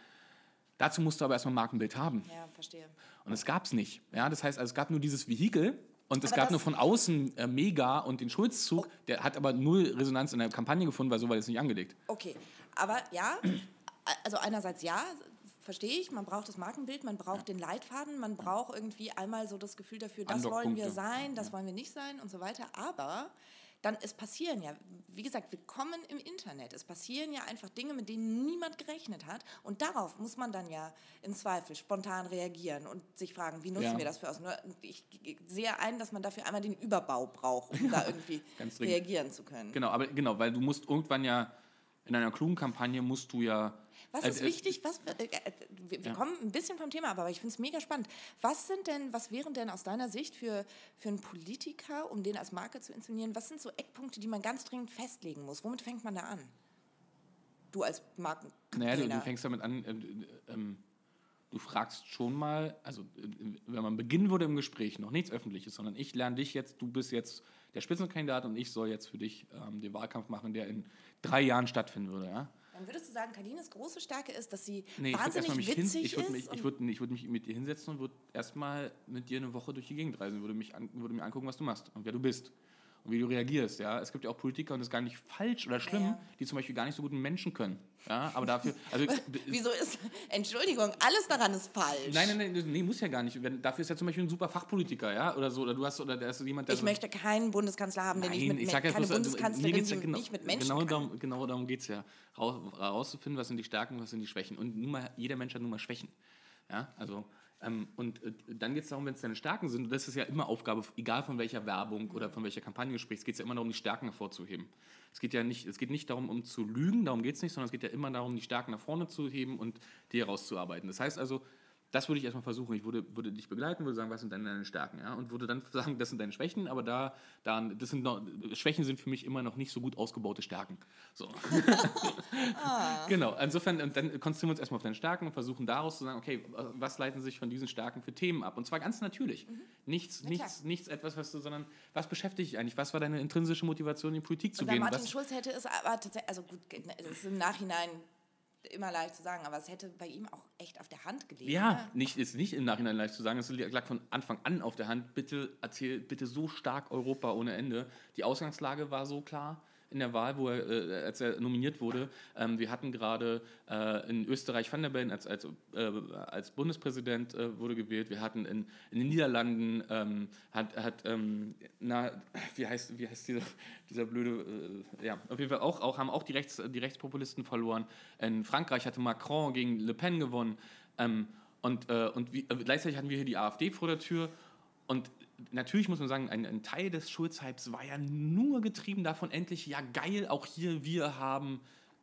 Dazu musst du aber erstmal ein Markenbild haben. ja, verstehe. Und das gab es nicht. Ja, das heißt, also, es gab nur dieses Vehikel und es Aber gab nur von außen äh, Mega und den Schulzzug, der hat aber null Resonanz in der Kampagne gefunden, weil so war das nicht angelegt. Okay, aber ja, also einerseits ja, verstehe ich, man braucht das Markenbild, man braucht den Leitfaden, man braucht irgendwie einmal so das Gefühl dafür, das wollen wir sein, das wollen wir nicht sein und so weiter, aber dann, es passieren ja, wie gesagt, wir kommen im Internet, es passieren ja einfach Dinge, mit denen niemand gerechnet hat und darauf muss man dann ja im Zweifel spontan reagieren und sich fragen, wie nutzen Ja. wir das für uns? Nur Ich sehe ein, dass man dafür einmal den Überbau braucht, um da irgendwie reagieren zu können. Genau, aber genau, weil du musst irgendwann ja in einer klugen Kampagne musst du ja. Was äh, ist äh, wichtig? Was, äh, äh, wir wir Ja. kommen ein bisschen vom Thema ab, aber ich finde es mega spannend. Was sind denn, was wären denn aus deiner Sicht für, für einen Politiker, um den als Marke zu inszenieren, was sind so Eckpunkte, die man ganz dringend festlegen muss? Womit fängt man da an? Du als Marken. Naja, du, du fängst damit an, ähm, ähm, du fragst schon mal, also äh, wenn man beginnen würde im Gespräch, noch nichts Öffentliches, sondern ich lerne dich jetzt, du bist jetzt der Spitzenkandidat und ich soll jetzt für dich ähm, den Wahlkampf machen, der in drei Jahren stattfinden würde. Ja? Dann würdest du sagen, Kalines große Stärke ist, dass sie Nee, ich würd wahnsinnig mich witzig hin, ich würde ist. mich, ich würd, ich würd mich mit dir hinsetzen und würde erstmal mit dir eine Woche durch die Gegend reisen, würde, mich an, würde mir angucken, was du machst und wer du bist und wie du reagierst. Ja? Es gibt ja auch Politiker und das ist gar nicht falsch oder schlimm, Ja. die zum Beispiel gar nicht so gut mit Menschen können. Ja? Aber dafür, also Wieso ist, Entschuldigung, alles daran ist falsch. Nein, nein, nein, nee, muss ja gar nicht. Wenn, dafür ist ja zum Beispiel ein super Fachpolitiker, ja, oder so. Oder du hast, oder der ist jemand, der Ich so, möchte keinen Bundeskanzler haben, der nicht Nein, mit ich Me- sag ja keine bloß, also, Bundeskanzlerin, ja genau, nicht mit Menschen genau kann. darum, genau darum geht es ja. Raus- Herauszufinden, was sind die Stärken, was sind die Schwächen. Und nun mal, jeder Mensch hat nun mal Schwächen. Ja, also, und äh, dann geht es darum, wenn es deine Stärken sind, und das ist ja immer Aufgabe, egal von welcher Werbung oder von welcher Kampagne du sprichst, geht es ja immer darum, die Stärken hervorzuheben. Es geht ja nicht, es geht nicht darum, um zu lügen, darum geht es nicht, sondern es geht ja immer darum, die Stärken nach vorne zu heben und die herauszuarbeiten. Das heißt also, das würde ich erstmal versuchen. Ich würde, würde dich begleiten, würde sagen, was sind deine Stärken? Ja? Und würde dann sagen, das sind deine Schwächen, aber da, da das sind noch, Schwächen sind für mich immer noch nicht so gut ausgebaute Stärken. So. Genau, insofern, und dann konzentrieren wir uns erstmal auf deine Stärken und versuchen daraus zu sagen, okay, was leiten sich von diesen Stärken für Themen ab? Und zwar ganz natürlich. Nichts, Mhm. Na klar. nichts, nichts etwas, was du, sondern was beschäftigt dich eigentlich? Was war deine intrinsische Motivation, in die Politik zu Und gehen? Martin Was, Schulz hätte es aber tatsächlich, also gut, ist im Nachhinein immer leicht zu sagen, aber es hätte bei ihm auch echt auf der Hand gelegen. Ja, ne? nicht, ist nicht im Nachhinein leicht zu sagen. Es lag von Anfang an auf der Hand. Bitte erzähl bitte so stark Europa ohne Ende. Die Ausgangslage war so klar in der Wahl, wo er, äh, als er nominiert wurde. Ähm, wir hatten gerade äh, in Österreich Van der Bellen als, als, äh, als Bundespräsident äh, wurde gewählt. Wir hatten in, in den Niederlanden ähm, hat, hat ähm, na, wie heißt, wie heißt dieser, dieser blöde, äh, ja, auf jeden Fall auch, auch haben auch die, Rechts, die Rechtspopulisten verloren. In Frankreich hatte Macron gegen Le Pen gewonnen. Ähm, und und wie, gleichzeitig hatten wir hier die AfD vor der Tür. Und natürlich muss man sagen, ein, ein Teil des Schulzhypes war ja nur getrieben davon, endlich, ja geil, auch hier, wir haben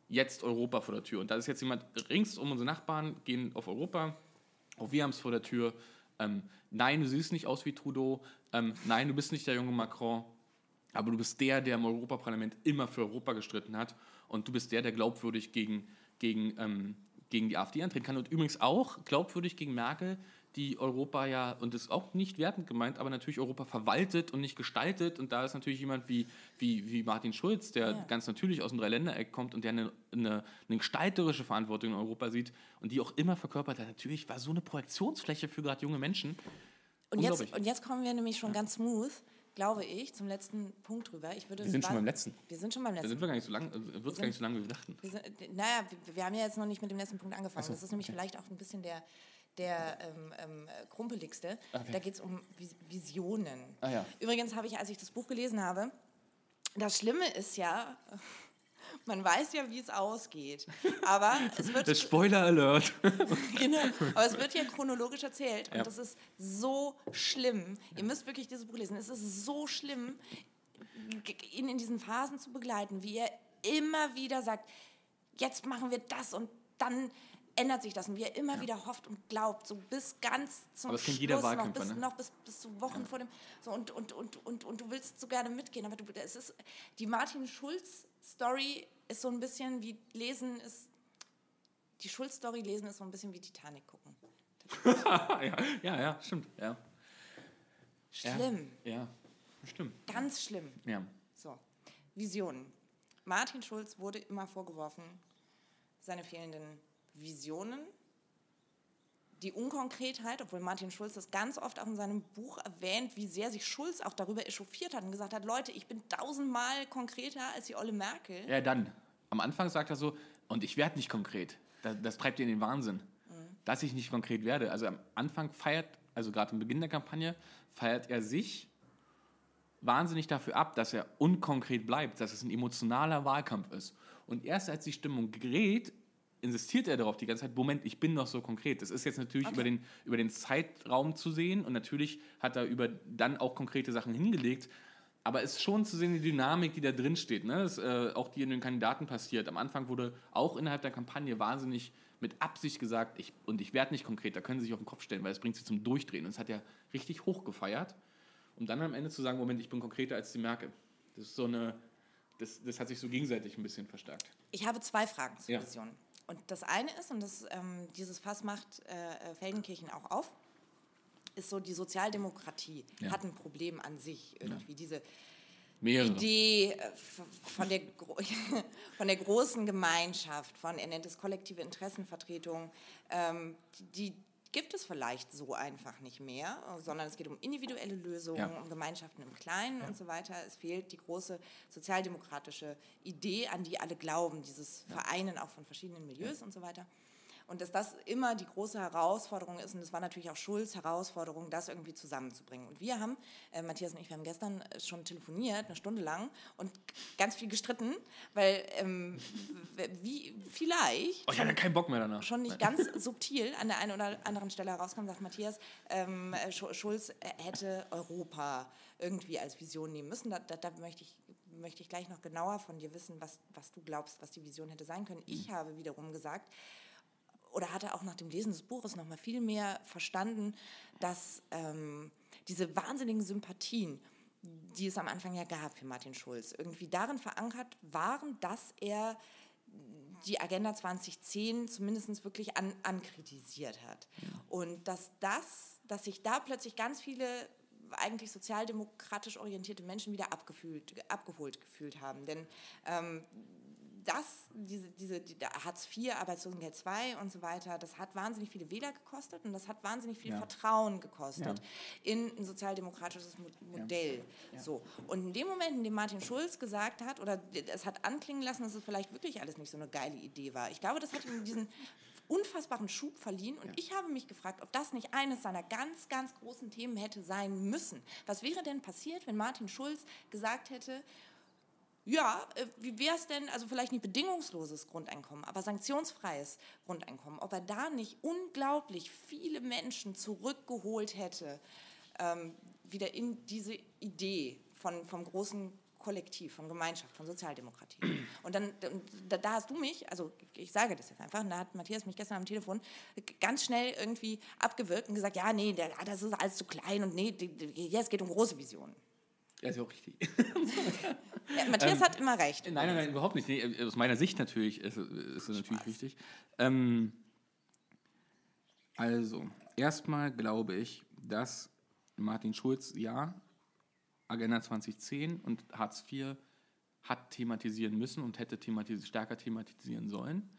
jetzt Europa vor der Tür. Und da ist jetzt jemand rings um unsere Nachbarn, gehen auf Europa, auch wir haben es vor der Tür. Ähm, nein, du siehst nicht aus wie Trudeau. Ähm, nein, du bist nicht der junge Macron. Aber du bist der, der im Europaparlament immer für Europa gestritten hat. Und du bist der, der glaubwürdig gegen, gegen, ähm, gegen die AfD antreten kann. Und übrigens auch glaubwürdig gegen Merkel, die Europa ja, und das ist auch nicht wertend gemeint, aber natürlich Europa verwaltet und nicht gestaltet. Und da ist natürlich jemand wie, wie, wie Martin Schulz, der Ja. ganz natürlich aus dem Dreiländereck kommt und der eine, eine, eine gestalterische Verantwortung in Europa sieht und die auch immer verkörpert hat. Natürlich war so eine Projektionsfläche für gerade junge Menschen. Und jetzt, und jetzt kommen wir nämlich schon ganz smooth, glaube ich, zum letzten Punkt drüber. Ich würde Wir sind schon beim letzten. Wir sind schon beim Da letzten. sind wir gar nicht so lang, äh, wird es gar nicht so lange, wie wir dachten. Wir sind, naja, wir, wir haben ja jetzt noch nicht mit dem letzten Punkt angefangen. das ist nämlich vielleicht auch ein bisschen der, der ähm, ähm, krumpeligste. Okay. Da geht es um Vis Visionen. Ah, ja. Übrigens habe ich, als ich das Buch gelesen habe, das Schlimme ist ja, man weiß ja, wie es ausgeht. Aber es wird, Das Spoiler Alert. genau, aber es wird ja chronologisch erzählt. Und Ja. das ist so schlimm. Ihr müsst wirklich dieses Buch lesen. Es ist so schlimm, ihn in diesen Phasen zu begleiten, wie er immer wieder sagt, jetzt machen wir das und dann ändert sich das und wie er immer wieder hofft und glaubt, so bis ganz zum Aber das Schluss, jeder noch, bis, ne? noch bis, bis zu Wochen vor dem, so und, und, und, und, und du willst so gerne mitgehen, aber du, es ist, die Martin Schulz Story ist so ein bisschen wie lesen ist, die Schulz Story lesen ist so ein bisschen wie Titanic gucken. ja, ja, ja, stimmt. Ja. Schlimm, Ja, ja stimmt. ganz schlimm. Ja. So, Visionen. Martin Schulz wurde immer vorgeworfen, seine fehlenden Visionen, die Unkonkretheit, obwohl Martin Schulz das ganz oft auch in seinem Buch erwähnt, wie sehr sich Schulz auch darüber echauffiert hat und gesagt hat, Leute, ich bin tausendmal konkreter als die Olle Merkel. Ja, dann. Am Anfang sagt er so, und ich werde nicht konkret. Das, das treibt ihn in den Wahnsinn. Dass ich nicht konkret werde. Also am Anfang feiert, also gerade am Beginn der Kampagne, feiert er sich wahnsinnig dafür ab, dass er unkonkret bleibt, dass es ein emotionaler Wahlkampf ist. Und erst als die Stimmung gerät, insistiert er darauf die ganze Zeit, Moment, ich bin noch so konkret. Das ist jetzt natürlich Okay. über, den, über den Zeitraum zu sehen und natürlich hat er über dann auch konkrete Sachen hingelegt. Aber es ist schon zu sehen, die Dynamik, die da drin steht, ne? das, äh, auch die in den Kandidaten passiert. Am Anfang wurde auch innerhalb der Kampagne wahnsinnig mit Absicht gesagt, ich, und ich werde nicht konkret, da können sie sich auf den Kopf stellen, weil es bringt sie zum Durchdrehen. Und es hat ja richtig hochgefeiert, um dann am Ende zu sagen, Moment, ich bin konkreter als die Merkel. Das ist so eine, das, das hat sich so gegenseitig ein bisschen verstärkt. Ich habe zwei Fragen zur Ja. Vision. Und das eine ist, und das, ähm, dieses Fass macht äh, äh, Feldenkirchen auch auf, ist so, die Sozialdemokratie Ja. hat ein Problem an sich irgendwie. Diese Mehrere. Idee äh, von der, von der großen Gemeinschaft, von, er nennt es kollektive Interessenvertretung, ähm, die, gibt es vielleicht so einfach nicht mehr, sondern es geht um individuelle Lösungen, ja. um Gemeinschaften im Kleinen ja. und so weiter. Es fehlt die große sozialdemokratische Idee, an die alle glauben, dieses. Vereinen auch von verschiedenen Milieus und so weiter. Und dass das immer die große Herausforderung ist, und das war natürlich auch Schulz Herausforderung, das irgendwie zusammenzubringen. Und wir haben, äh, Matthias und ich, wir haben gestern äh, schon telefoniert, eine Stunde lang, und ganz viel gestritten, weil ähm, wie vielleicht. Oh, ich hatte keinen Bock mehr danach. Schon nicht ganz subtil an der einen oder anderen Stelle herauskam, sagt Matthias, ähm, äh, Schulz hätte Europa irgendwie als Vision nehmen müssen. Da, da, da möchte ich möchte ich gleich noch genauer von dir wissen, was, was du glaubst, was die Vision hätte sein können. Ich mhm. habe wiederum gesagt, oder hatte auch nach dem Lesen des Buches noch mal viel mehr verstanden, dass ähm, diese wahnsinnigen Sympathien, die es am Anfang ja gab für Martin Schulz, irgendwie darin verankert waren, dass er die Agenda 2010 zumindest wirklich an, ankritisiert hat. Und dass das, dass sich da plötzlich ganz viele eigentlich sozialdemokratisch orientierte Menschen wieder abgefühlt, abgeholt gefühlt haben. Denn ähm, das, diese, diese die Hartz IV, Arbeitslosengeld II und so weiter, das hat wahnsinnig viele Wähler gekostet und das hat wahnsinnig viel ja. Vertrauen gekostet ja. in ein sozialdemokratisches Modell. Ja. So. Und in dem Moment, in dem Martin Schulz gesagt hat, oder es hat anklingen lassen, dass es vielleicht wirklich alles nicht so eine geile Idee war. Ich glaube, das hat ihm diesen unfassbaren Schub verliehen. Und ich habe mich gefragt, ob das nicht eines seiner ganz, ganz großen Themen hätte sein müssen. Was wäre denn passiert, wenn Martin Schulz gesagt hätte, ja, äh, wie wäre es denn, also vielleicht nicht bedingungsloses Grundeinkommen, aber sanktionsfreies Grundeinkommen, ob er da nicht unglaublich viele Menschen zurückgeholt hätte, ähm, wieder in diese Idee von, vom großen Kollektiv, von Gemeinschaft, von Sozialdemokratie. Und dann, da, da, hast du mich, also ich sage das jetzt einfach, da hat Matthias mich gestern am Telefon ganz schnell irgendwie abgewirkt und gesagt, ja, nee, das ist alles zu klein und nee, ja, es geht um große Visionen. Ja, ist ja auch richtig. ja, Matthias ähm, hat immer recht. Nein, nein, nein, überhaupt nicht. Nee, aus meiner Sicht natürlich ist, es natürlich richtig. Ähm, also, erstmal glaube ich, dass Martin Schulz, ja, Agenda 2010 und Hartz IV hat thematisieren müssen und hätte thematis stärker thematisieren sollen.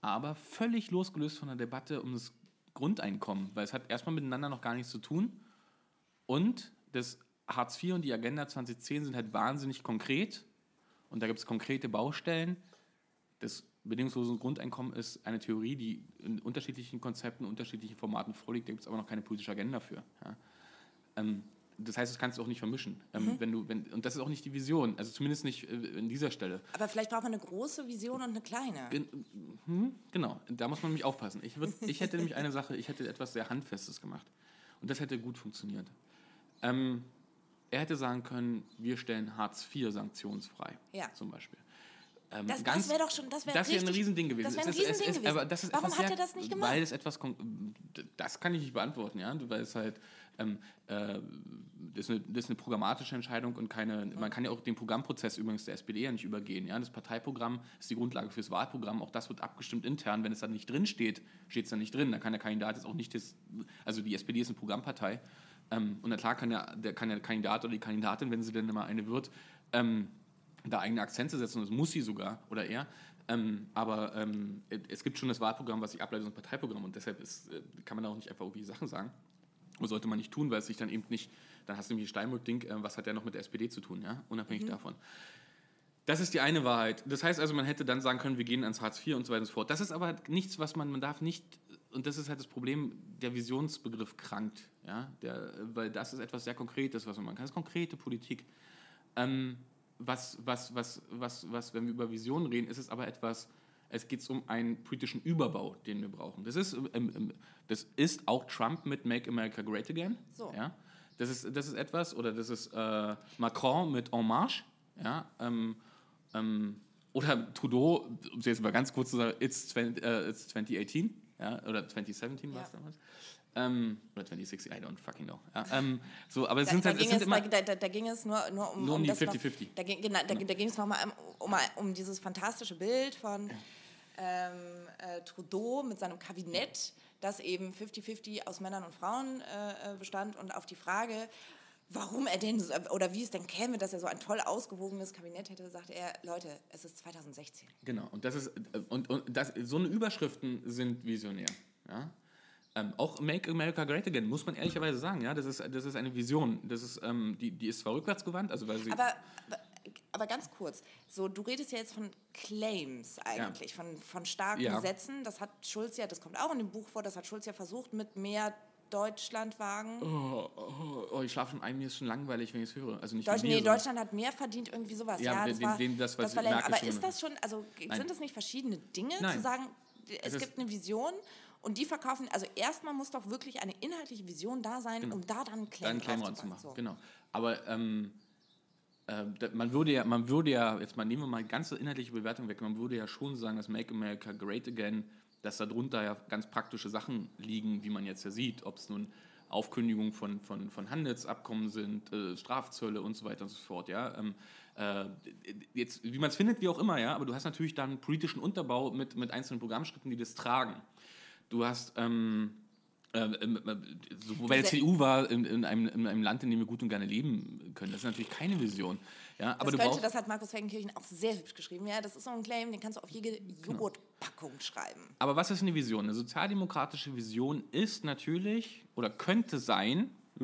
Aber völlig losgelöst von der Debatte um das Grundeinkommen, weil es hat erstmal miteinander noch gar nichts zu tun. Und das Hartz IV und die Agenda 2010 sind halt wahnsinnig konkret und da gibt es konkrete Baustellen. Das bedingungslose Grundeinkommen ist eine Theorie, die in unterschiedlichen Konzepten, unterschiedlichen Formaten vorliegt, da gibt es aber noch keine politische Agenda für. Ja. Ähm, das heißt, das kannst du auch nicht vermischen. Ähm, mhm. wenn du, wenn, und das ist auch nicht die Vision, also zumindest nicht äh, in dieser Stelle. Aber vielleicht braucht man eine große Vision und eine kleine. Gen hm, genau, da muss man nämlich aufpassen. Ich, würd, ich hätte nämlich eine Sache, ich hätte etwas sehr Handfestes gemacht. Und das hätte gut funktioniert. Ähm, er hätte sagen können, wir stellen Hartz IV sanktionsfrei, ja. zum Beispiel. Ähm, das, das wäre doch schon, das wäre wäre ein Riesending gewesen. Das wäre ein Riesending es, es, gewesen. das ist Warum hat er das nicht gemacht? Weil es etwas, das kann ich nicht beantworten, ja, weil es halt, ähm, äh, das, ist eine, das, ist eine, programmatische Entscheidung und keine, mhm. man kann ja auch den Programmprozess übrigens der SPD ja nicht übergehen, ja, das Parteiprogramm ist die Grundlage fürs Wahlprogramm, auch das wird abgestimmt intern, wenn es dann nicht drin steht, steht es dann nicht drin, da kann der Kandidat jetzt auch nicht das, also die SPD ist eine Programmpartei, ähm, und na klar kann der, der, kann der Kandidat oder die Kandidatin, wenn sie denn immer eine wird, ähm, da eigene Akzente setzen, das muss sie sogar oder er. Ähm, aber ähm, es gibt schon das Wahlprogramm, was sich ableitet aus dem Parteiprogramm und deshalb ist, äh, kann man da auch nicht einfach irgendwie Sachen sagen. Oder sollte man nicht tun, weil es sich dann eben nicht, dann hast du nämlich Steinbrück-Ding, äh, was hat der noch mit der SPD zu tun, ja? unabhängig mhm. davon. Das ist die eine Wahrheit. Das heißt also, man hätte dann sagen können, wir gehen ans Hartz IV und so weiter und so fort. Das ist aber nichts, was man, man darf nicht, und das ist halt das Problem, der Visionsbegriff krankt. Ja? Der, weil das ist etwas sehr Konkretes, was man machen kann. Das ist konkrete Politik. Ähm, was, was, was, was, was, wenn wir über Visionen reden, ist es aber etwas, es geht um einen politischen Überbau, den wir brauchen. Das ist, ähm, ähm, das ist auch Trump mit Make America Great Again. So. Ja? Das, ist, das ist etwas, oder das ist äh, Macron mit En Marche. Ja? Ähm, ähm, oder Trudeau, um es jetzt mal ganz kurz zu sagen, it's, 20, uh, it's 2018 ja? oder 2017 war es damals. Ähm, oder 2060, I don't fucking know. Ja, ähm, so, aber es da, sind, da, halt, es sind immer, da, da, da, ging es nur, nur um, nur um, um die 50-50. Da, ging, genau, da, da ging es nochmal um, um, um dieses fantastische Bild von ähm, äh, Trudeau mit seinem Kabinett, das eben 50-50 aus Männern und Frauen äh, äh, bestand und auf die Frage, warum er denn, so- oder wie es denn käme, dass er so ein toll ausgewogenes Kabinett hätte, sagte er, Leute, es ist 2016. Genau, und das ist äh, und, und das, so eine Überschriften sind visionär. Ja? Ähm, auch Make America Great Again, muss man ehrlicherweise sagen, ja, das ist, das ist eine Vision. Das ist, ähm, die, die ist zwar rückwärtsgewandt, also weil sie. Aber, aber- ganz kurz, so du redest ja jetzt von Claims eigentlich, von, von starken Ja. Sätzen. Das hat Schulz ja, das kommt auch in dem Buch vor, das hat Schulz ja versucht mit mehr Deutschlandwagen. oh, oh, oh, ich schlafe schon ein, mir ist schon langweilig, wenn ich es höre. Also nicht Deutsch, nee, sondern- Deutschland hat mehr verdient, irgendwie sowas. Ja, Ja, den- das war, den- das, das war. Merkel Aber ist das schon, also Nein. sind das nicht verschiedene Dinge, Nein. zu sagen, es, Es gibt eine Vision und die verkaufen, also erstmal muss doch wirklich eine inhaltliche Vision da sein, um da dann einen Claim, Genau. dann Claim draufzupacken. ranzumachen. So. Genau. Aber ähm, äh, man würde ja, man würde ja, jetzt mal nehmen wir mal ganze inhaltliche Bewertung weg, man würde ja schon sagen, dass Make America Great Again, dass darunter ja ganz praktische Sachen liegen, wie man jetzt ja sieht, ob es nun Aufkündigungen von, von, von Handelsabkommen sind, äh, Strafzölle und so weiter und so fort, ja. Ähm, äh, jetzt, wie man es findet, wie auch immer, ja, aber du hast natürlich dann einen politischen Unterbau mit, mit einzelnen Programmschritten, die das tragen. Du hast ähm, ähm, ähm, ähm, so, wobei die Diese- CDU war in, in, einem, in einem Land, in dem wir gut und gerne leben können. Das ist natürlich keine Vision. Ja, aber Das, du könnte, brauchst, das hat Markus Felgenkirchen auch sehr hübsch geschrieben. Ja, das ist so ein Claim, den kannst du auf jede Genau. Joghurtpackung schreiben. aber was ist eine Vision? Eine sozialdemokratische Vision ist natürlich oder könnte sein,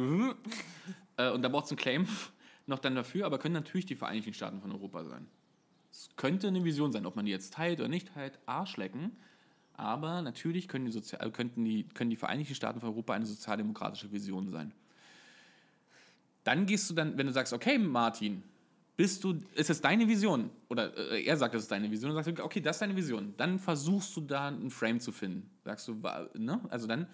äh, und da braucht es einen Claim noch dann dafür, aber können natürlich die Vereinigten Staaten von Europa sein. Es könnte eine Vision sein, ob man die jetzt teilt oder nicht teilt, Arschlecken. Aber natürlich können die, Sozi äh, könnten die, können die Vereinigten Staaten von Europa eine sozialdemokratische Vision sein. Dann gehst du dann, wenn du sagst, okay, Martin, bist du, ist es deine Vision? Oder äh, er sagt, es ist deine Vision, und sagst du, okay, das ist deine Vision. Dann versuchst du da einen Frame zu finden. Sagst du, ne? Also dann,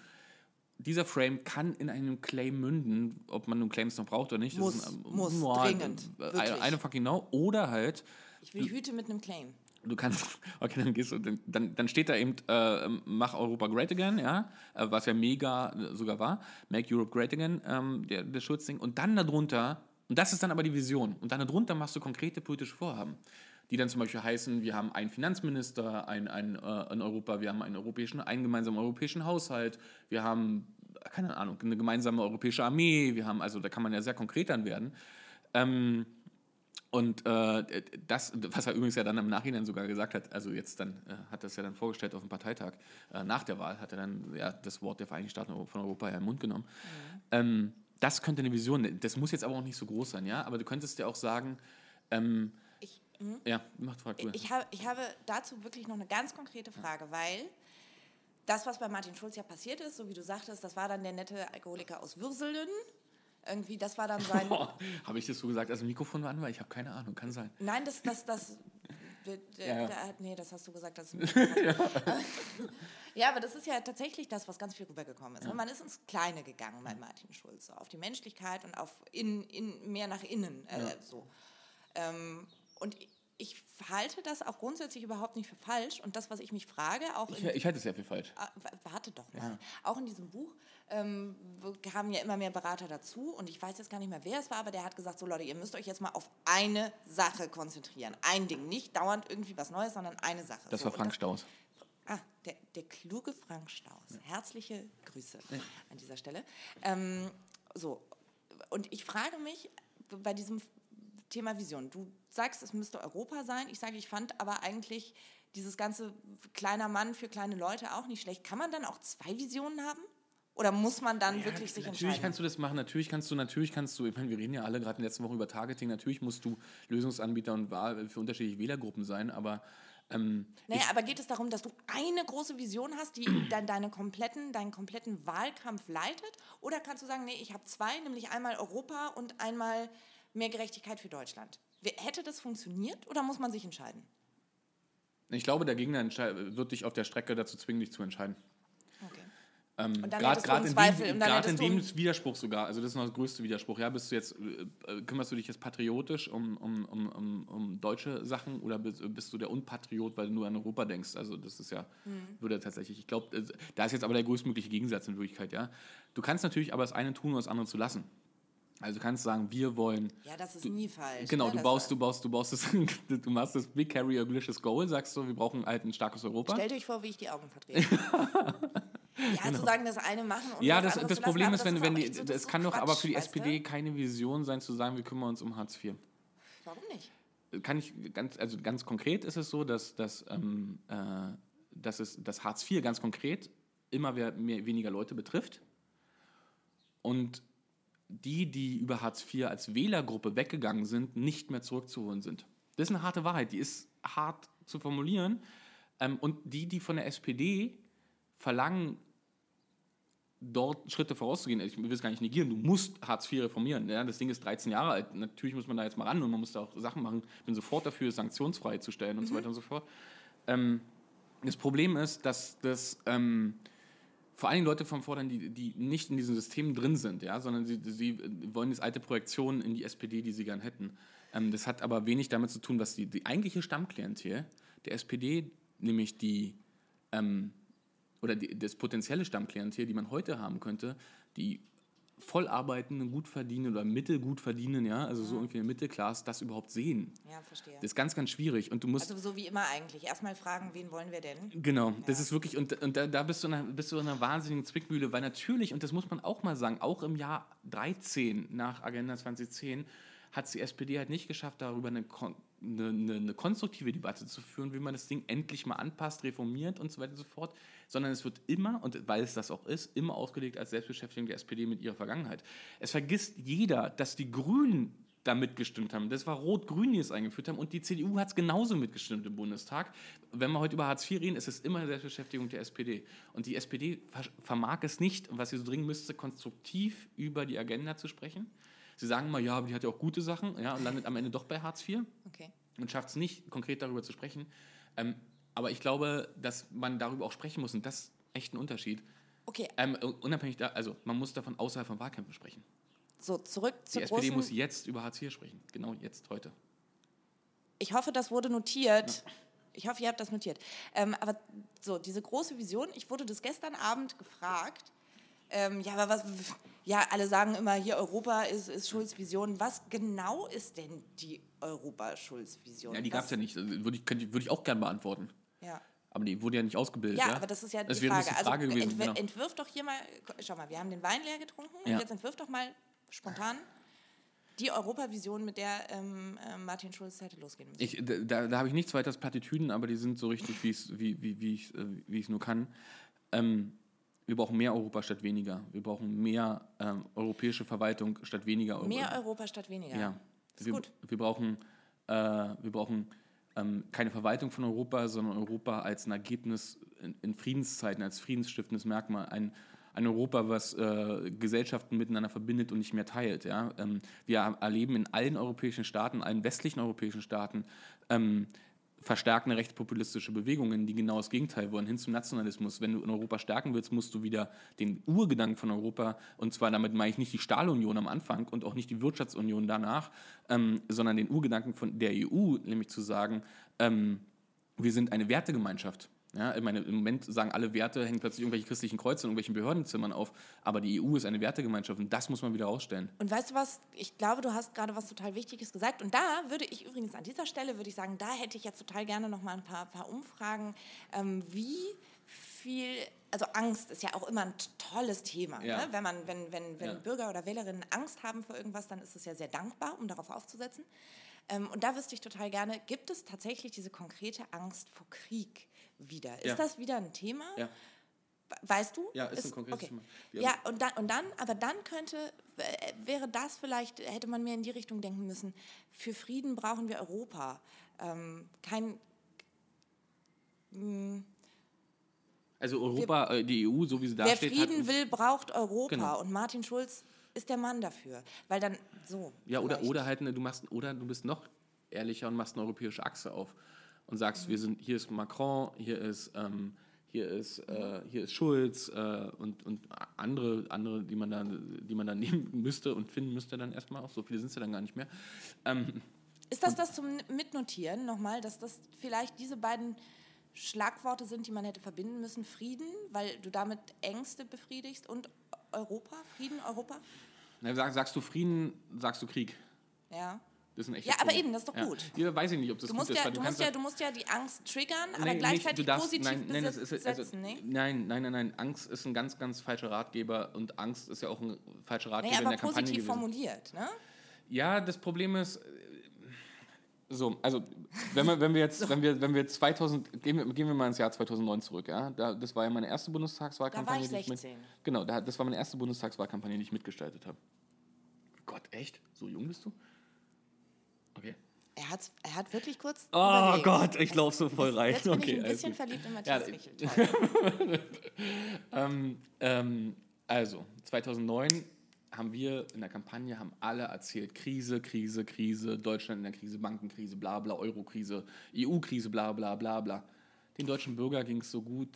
dieser Frame kann in einem Claim münden, ob man nun Claims noch braucht oder nicht. das Muss, ist ein, muss, boah, dringend, äh. Eine, eine fucking no. Oder halt, Ich will Hüte mit einem Claim. du kannst, okay, dann gehst du, dann- dann, steht da eben, äh, mach Europa great again, ja, äh, was ja mega äh, sogar war, make Europe great again, ähm, der, der Schulzding, und dann darunter, und das ist dann aber die Vision, und dann darunter machst du konkrete politische Vorhaben, die dann zum Beispiel heißen, wir haben einen Finanzminister ein, ein, äh, in Europa, wir haben einen europäischen, einen gemeinsamen europäischen Haushalt, wir haben, keine Ahnung, eine gemeinsame europäische Armee, wir haben, also da kann man ja sehr konkret dann werden. Ähm, und äh, das, was er übrigens ja dann im Nachhinein sogar gesagt hat, also jetzt dann äh, hat das ja dann vorgestellt auf dem Parteitag äh, nach der Wahl, hat er dann ja das Wort der Vereinigten Staaten von Europa ja im Mund genommen. Ähm, das könnte eine Vision, das muss jetzt aber auch nicht so groß sein, ja, aber du könntest ja auch sagen, ähm, Ich, hm? ja, macht frag du. Ich habe, ich habe dazu wirklich noch eine ganz konkrete Frage, weil das, was bei Martin Schulz ja passiert ist, so wie du sagtest, das war dann der nette Alkoholiker aus Würselen. Irgendwie, das war dann sein. Habe ich das so gesagt, als Mikrofon war an war? Ich habe keine Ahnung, kann sein. Nein, das, das, das. d- Ja, ja. hat- nee, das hast du gesagt. Das ja, aber das ist ja tatsächlich das, was ganz viel rübergekommen ist. ne? Man ist ins Kleine gegangen bei Martin Schulz, auf die Menschlichkeit und auf in, in, mehr nach innen. Äh, so. Ähm, und ich- halte das auch grundsätzlich überhaupt nicht für falsch. Und das, was ich mich frage, auch Ich, ich halte es sehr viel falsch. Ah, wa- Warte doch mal. Auch in diesem Buch ähm, kamen ja immer mehr Berater dazu und ich weiß jetzt gar nicht mehr, wer es war, aber der hat gesagt, so Leute, ihr müsst euch jetzt mal auf eine Sache konzentrieren. Ein Ding, nicht dauernd irgendwie was Neues, sondern eine Sache. Das So, war Frank Staus. Ah, der, der kluge Frank Staus. Herzliche Grüße an dieser Stelle. Ähm, so, und ich frage mich bei diesem Thema Vision, du sagst, es müsste Europa sein. Ich sage, ich fand aber eigentlich dieses ganze kleiner Mann für kleine Leute auch nicht schlecht. Kann man dann auch zwei Visionen haben? Oder muss man dann wirklich sich Natürlich entscheiden? kannst du das machen, natürlich kannst du, natürlich kannst du, ich meine, wir reden ja alle gerade in den letzten Wochen über Targeting, natürlich musst du Lösungsanbieter und Wahl für unterschiedliche Wählergruppen sein, aber ähm, Naja, aber geht es darum, dass du eine große Vision hast, die dann deine kompletten, deinen kompletten Wahlkampf leitet? Oder kannst du sagen, nee, ich habe zwei, nämlich einmal Europa und einmal mehr Gerechtigkeit für Deutschland? Hätte das funktioniert oder muss man sich entscheiden? ich glaube, der Gegner wird dich auf der Strecke dazu zwingen, dich zu entscheiden. Okay. Ähm, Gerade in dem, grad in dem Widerspruch sogar, also das ist noch der größte Widerspruch. Ja, bist du jetzt, äh, kümmerst du dich jetzt patriotisch um, um, um, um, um deutsche Sachen oder bist, bist du der Unpatriot, weil du nur an Europa denkst? Also das ist ja, Mhm. würde tatsächlich, ich glaube, äh, da ist jetzt aber der größtmögliche Gegensatz in Wirklichkeit, ja. Du kannst natürlich aber das eine tun, um das andere zu lassen. Also du kannst sagen, wir wollen Ja, das ist nie falsch. Genau, ne? du Das- baust, du baust, du baust das, du machst das Big Carry Glicious Goal, sagst so, wir brauchen halt ein starkes Europa. Stellt euch vor, wie ich die Augen verdrehe. Ja, genau. zu sagen, das eine machen und Ja, das, das, das Problem lassen, ist, wenn, wenn die, so, es kann doch aber für die SPD du? keine Vision sein, zu sagen, wir kümmern uns um Hartz IV. Warum nicht? Kann ich ganz, also ganz konkret ist es so, dass, dass, ähm, äh, dass, es, dass Hartz IV ganz konkret immer mehr, mehr, weniger Leute betrifft. Und die, die über Hartz IV als Wählergruppe weggegangen sind, nicht mehr zurückzuholen sind. Das ist eine harte Wahrheit, die ist hart zu formulieren. Ähm, und die, die von der SPD verlangen, dort Schritte vorauszugehen, ich will es gar nicht negieren, du musst Hartz IV reformieren. Ja? Das Ding ist 13 Jahre alt, natürlich muss man da jetzt mal ran und man muss da auch Sachen machen. Ich bin sofort dafür, sanktionsfrei zu stellen und mhm. so weiter und so fort. Ähm, das Problem ist, dass das ähm, vor Dingen Leute vom Fordern, die, die nicht in diesem System drin sind, ja, sondern sie, sie wollen jetzt alte Projektionen in die SPD, die sie gern hätten. Ähm, das hat aber wenig damit zu tun, was die, die eigentliche Stammklientel der SPD, nämlich die ähm, oder die, das potenzielle Stammklientel, die man heute haben könnte, die voll arbeitenden, gut verdienen oder mittelgut verdienen, ja, also so irgendwie Mittelklasse, das überhaupt sehen. Ja, verstehe. Das ist ganz, ganz schwierig. Und du musst also so wie immer eigentlich. Erstmal fragen, wen wollen wir denn? Genau, ja. das ist wirklich, und, und da, da, bist, du in einer, bist du in einer wahnsinnigen Zwickmühle, weil natürlich, und das muss man auch mal sagen, auch im Jahr 13 nach Agenda 2010 hat es die SPD halt nicht geschafft, darüber eine, eine, eine, eine, konstruktive Debatte zu führen, wie man das Ding endlich mal anpasst, reformiert und so weiter und so fort, sondern es wird immer, und weil es das auch ist, immer ausgelegt als Selbstbeschäftigung der SPD mit ihrer Vergangenheit. Es vergisst jeder, dass die Grünen da mitgestimmt haben. Das war Rot-Grün, die es eingeführt haben und die CDU hat es genauso mitgestimmt im Bundestag. Wenn wir heute über Hartz IV reden, ist es immer eine Selbstbeschäftigung der SPD. Und die SPD vermag es nicht, was sie so dringend müsste, konstruktiv über die Agenda zu sprechen Sie sagen mal, ja, aber die hat ja auch gute Sachen, ja, und landet am Ende doch bei Hartz IV okay. und schafft es nicht, konkret darüber zu sprechen. Ähm, aber ich glaube, dass man darüber auch sprechen muss und das ist echt ein Unterschied. Okay. Ähm, unabhängig da, also man muss davon außerhalb von Wahlkämpfen sprechen. So, zurück zur Die SPD muss jetzt über Hartz IV sprechen. Genau jetzt, heute. Ich hoffe, das wurde notiert. Ja. Ich hoffe, ihr habt das notiert. Ähm, aber so, diese große Vision, ich wurde das gestern Abend gefragt. Ähm, ja, aber was, ja, alle sagen immer, hier Europa ist, ist Schulz Vision. Was genau ist denn die Europa-Schulz-Vision? Ja, die gab es ja nicht. Also, würde ich, könnte, würde ich auch gerne beantworten. Ja. Aber die wurde ja nicht ausgebildet. Ja, ja? aber das ist ja die Frage. Die Frage also, gewesen, entwir genau. entwirf doch hier mal, schau mal, wir haben den Wein leer getrunken ja. und jetzt entwirf doch mal spontan die Europavision, mit der ähm, äh, Martin Schulz hätte losgehen müssen. Ich, da da habe ich nichts weiter als Plattitüden, aber die sind so richtig, wie, wie, wie, ich es äh, nur kann. Ähm, wir brauchen mehr Europa statt weniger. Wir brauchen mehr ähm, europäische Verwaltung statt weniger Europa. Mehr Europa statt weniger. Ja. Das wir, gut. wir brauchen, äh, wir brauchen ähm, keine Verwaltung von Europa, sondern Europa als ein Ergebnis in, in Friedenszeiten, als friedensstiftendes Merkmal. Ein, ein Europa, was äh, Gesellschaften miteinander verbindet und nicht mehr teilt. Ja? Ähm, wir erleben in allen europäischen Staaten, allen westlichen europäischen Staaten, ähm, verstärkende rechtspopulistische Bewegungen, die genau das Gegenteil wollen, hin zum Nationalismus. Wenn du in Europa stärken willst, musst du wieder den Urgedanken von Europa, und zwar damit meine ich nicht die Stahlunion am Anfang und auch nicht die Wirtschaftsunion danach, ähm, sondern den Urgedanken von der EU, nämlich zu sagen, ähm, wir sind eine Wertegemeinschaft. Ja, ich meine, im Moment sagen alle Werte, hängen plötzlich irgendwelche christlichen Kreuze in irgendwelchen Behördenzimmern auf, aber die EU ist eine Wertegemeinschaft und das muss man wieder rausstellen. Und weißt du was, ich glaube, du hast gerade was total Wichtiges gesagt und da würde ich übrigens an dieser Stelle, würde ich sagen, da hätte ich jetzt total gerne noch mal ein paar, paar Umfragen, ähm, wie viel, also Angst ist ja auch immer ein tolles Thema. Ja. Ne? Wenn, man, wenn, wenn, wenn ja. Bürger oder Wählerinnen Angst haben vor irgendwas, dann ist es ja sehr dankbar, um darauf aufzusetzen. Ähm, und da wüsste ich total gerne, gibt es tatsächlich diese konkrete Angst vor Krieg? Wieder. Ist ja. das wieder ein Thema? Ja. Weißt du? Ja, ist, ist ein konkretes okay. Thema. Ja, und dann, und dann, aber dann könnte, äh, wäre das vielleicht, hätte man mehr in die Richtung denken müssen, für Frieden brauchen wir Europa. Ähm, kein. Mh, hm, also Europa, wir, äh, die EU, so wie sie da steht. Wer Frieden hat, will, braucht Europa. Genau. Und Martin Schulz ist der Mann dafür. Weil dann so. Ja, oder, oder halt, du machst, oder du bist noch ehrlicher und machst eine europäische Achse auf und sagst, wir sind, hier ist Macron, hier ist, ähm, hier ist, äh, hier ist Schulz äh, und, und andere, andere, die man da, die man da nehmen müsste und finden müsste dann erstmal auch. So viele sind es ja dann gar nicht mehr. Ähm, ist das das zum Mitnotieren nochmal, dass das vielleicht diese beiden Schlagworte sind, die man hätte verbinden müssen? Frieden, weil du damit Ängste befriedigst und Europa? Frieden, Europa? Na, sag, sagst du Frieden, sagst du Krieg. Ja. Das ist ein echtes Ja, aber eben, das ist doch ja. gut. Ja, weiß ich nicht, ob das Du gut musst, ist. ja, weil du, musst ja, du musst ja die Angst triggern, aber Nee, gleichzeitig nicht, darfst, positiv nein, nein, ist, also, setzen, ne? nein, nein, nein, nein. Angst ist ein ganz, ganz falscher Ratgeber und Angst ist ja auch ein falscher Ratgeber Nee, in aber der Kampagne positiv gewesen. formuliert, ne? Ja, das Problem ist, äh, so, also wenn wir, wenn wir jetzt, wenn wir, wenn wir 2000, gehen wir, gehen wir mal ins Jahr 2009 zurück, ja, da, das war ja meine erste Bundestagswahlkampagne. Da war ich die mit, 16. genau, da, das war meine erste Bundestagswahlkampagne, die ich mitgestaltet habe. Gott, echt? So jung bist du? Okay. Er, hat's, er hat wirklich kurz. Oh überlegt. Gott, ich lauf so voll Jetzt- rein. Jetzt bin Okay, ich ein bisschen verliebt in Ja, Matthias Riechel. Ähm, ähm, also, 2009 haben wir in der Kampagne, haben alle erzählt, Krise, Krise, Krise, Deutschland in der Krise, Bankenkrise, bla bla, Eurokrise, EU-Krise, bla bla bla bla. Den deutschen Bürger ging es so gut,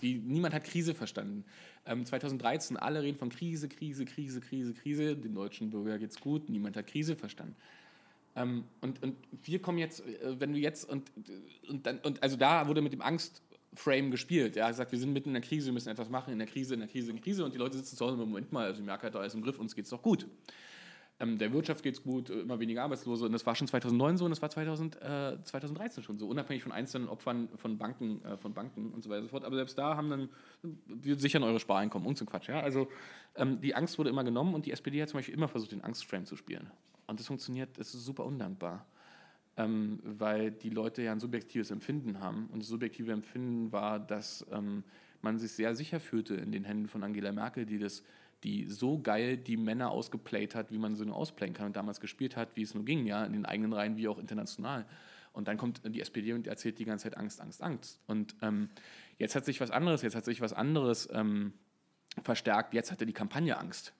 wie, niemand hat Krise verstanden. Ähm, 2013, alle reden von Krise, Krise, Krise, Krise, Krise, den deutschen Bürger geht's gut, niemand hat Krise verstanden. Ähm, und, und wir kommen jetzt, äh, wenn du jetzt, und, und, dann, und also da wurde mit dem Angstframe gespielt. Ja, gesagt, wir sind mitten in der Krise, wir müssen etwas machen, in der Krise, in der Krise, in der Krise. Und die Leute sitzen zu Hause, Moment mal, also ich merke halt, da ist im Griff, uns geht's doch gut. Ähm, der Wirtschaft geht's gut, äh, immer weniger Arbeitslose. Und das war schon 2009 so und das war 2000, äh, 2013 schon so, unabhängig von einzelnen Opfern von Banken, äh, von Banken und so weiter und so fort. Aber selbst da haben dann, wir sichern eure Spareinkommen und so Quatsch. Ja? Also ähm, die Angst wurde immer genommen und die SPD hat zum Beispiel immer versucht, den Angstframe zu spielen. Und das funktioniert, das ist super undankbar. Ähm, weil die Leute ja ein subjektives Empfinden haben. Und das subjektive Empfinden war, dass ähm, man sich sehr sicher fühlte in den Händen von Angela Merkel, die das die so geil die Männer ausgeplayt hat, wie man sie nur ausplayen kann und damals gespielt hat, wie es nur ging, ja, in den eigenen Reihen wie auch international. Und dann kommt die SPD und erzählt die ganze Zeit Angst, Angst, Angst. Und ähm, jetzt hat sich was anderes, jetzt hat sich was anderes ähm, verstärkt. Jetzt hatte die Kampagne Angst.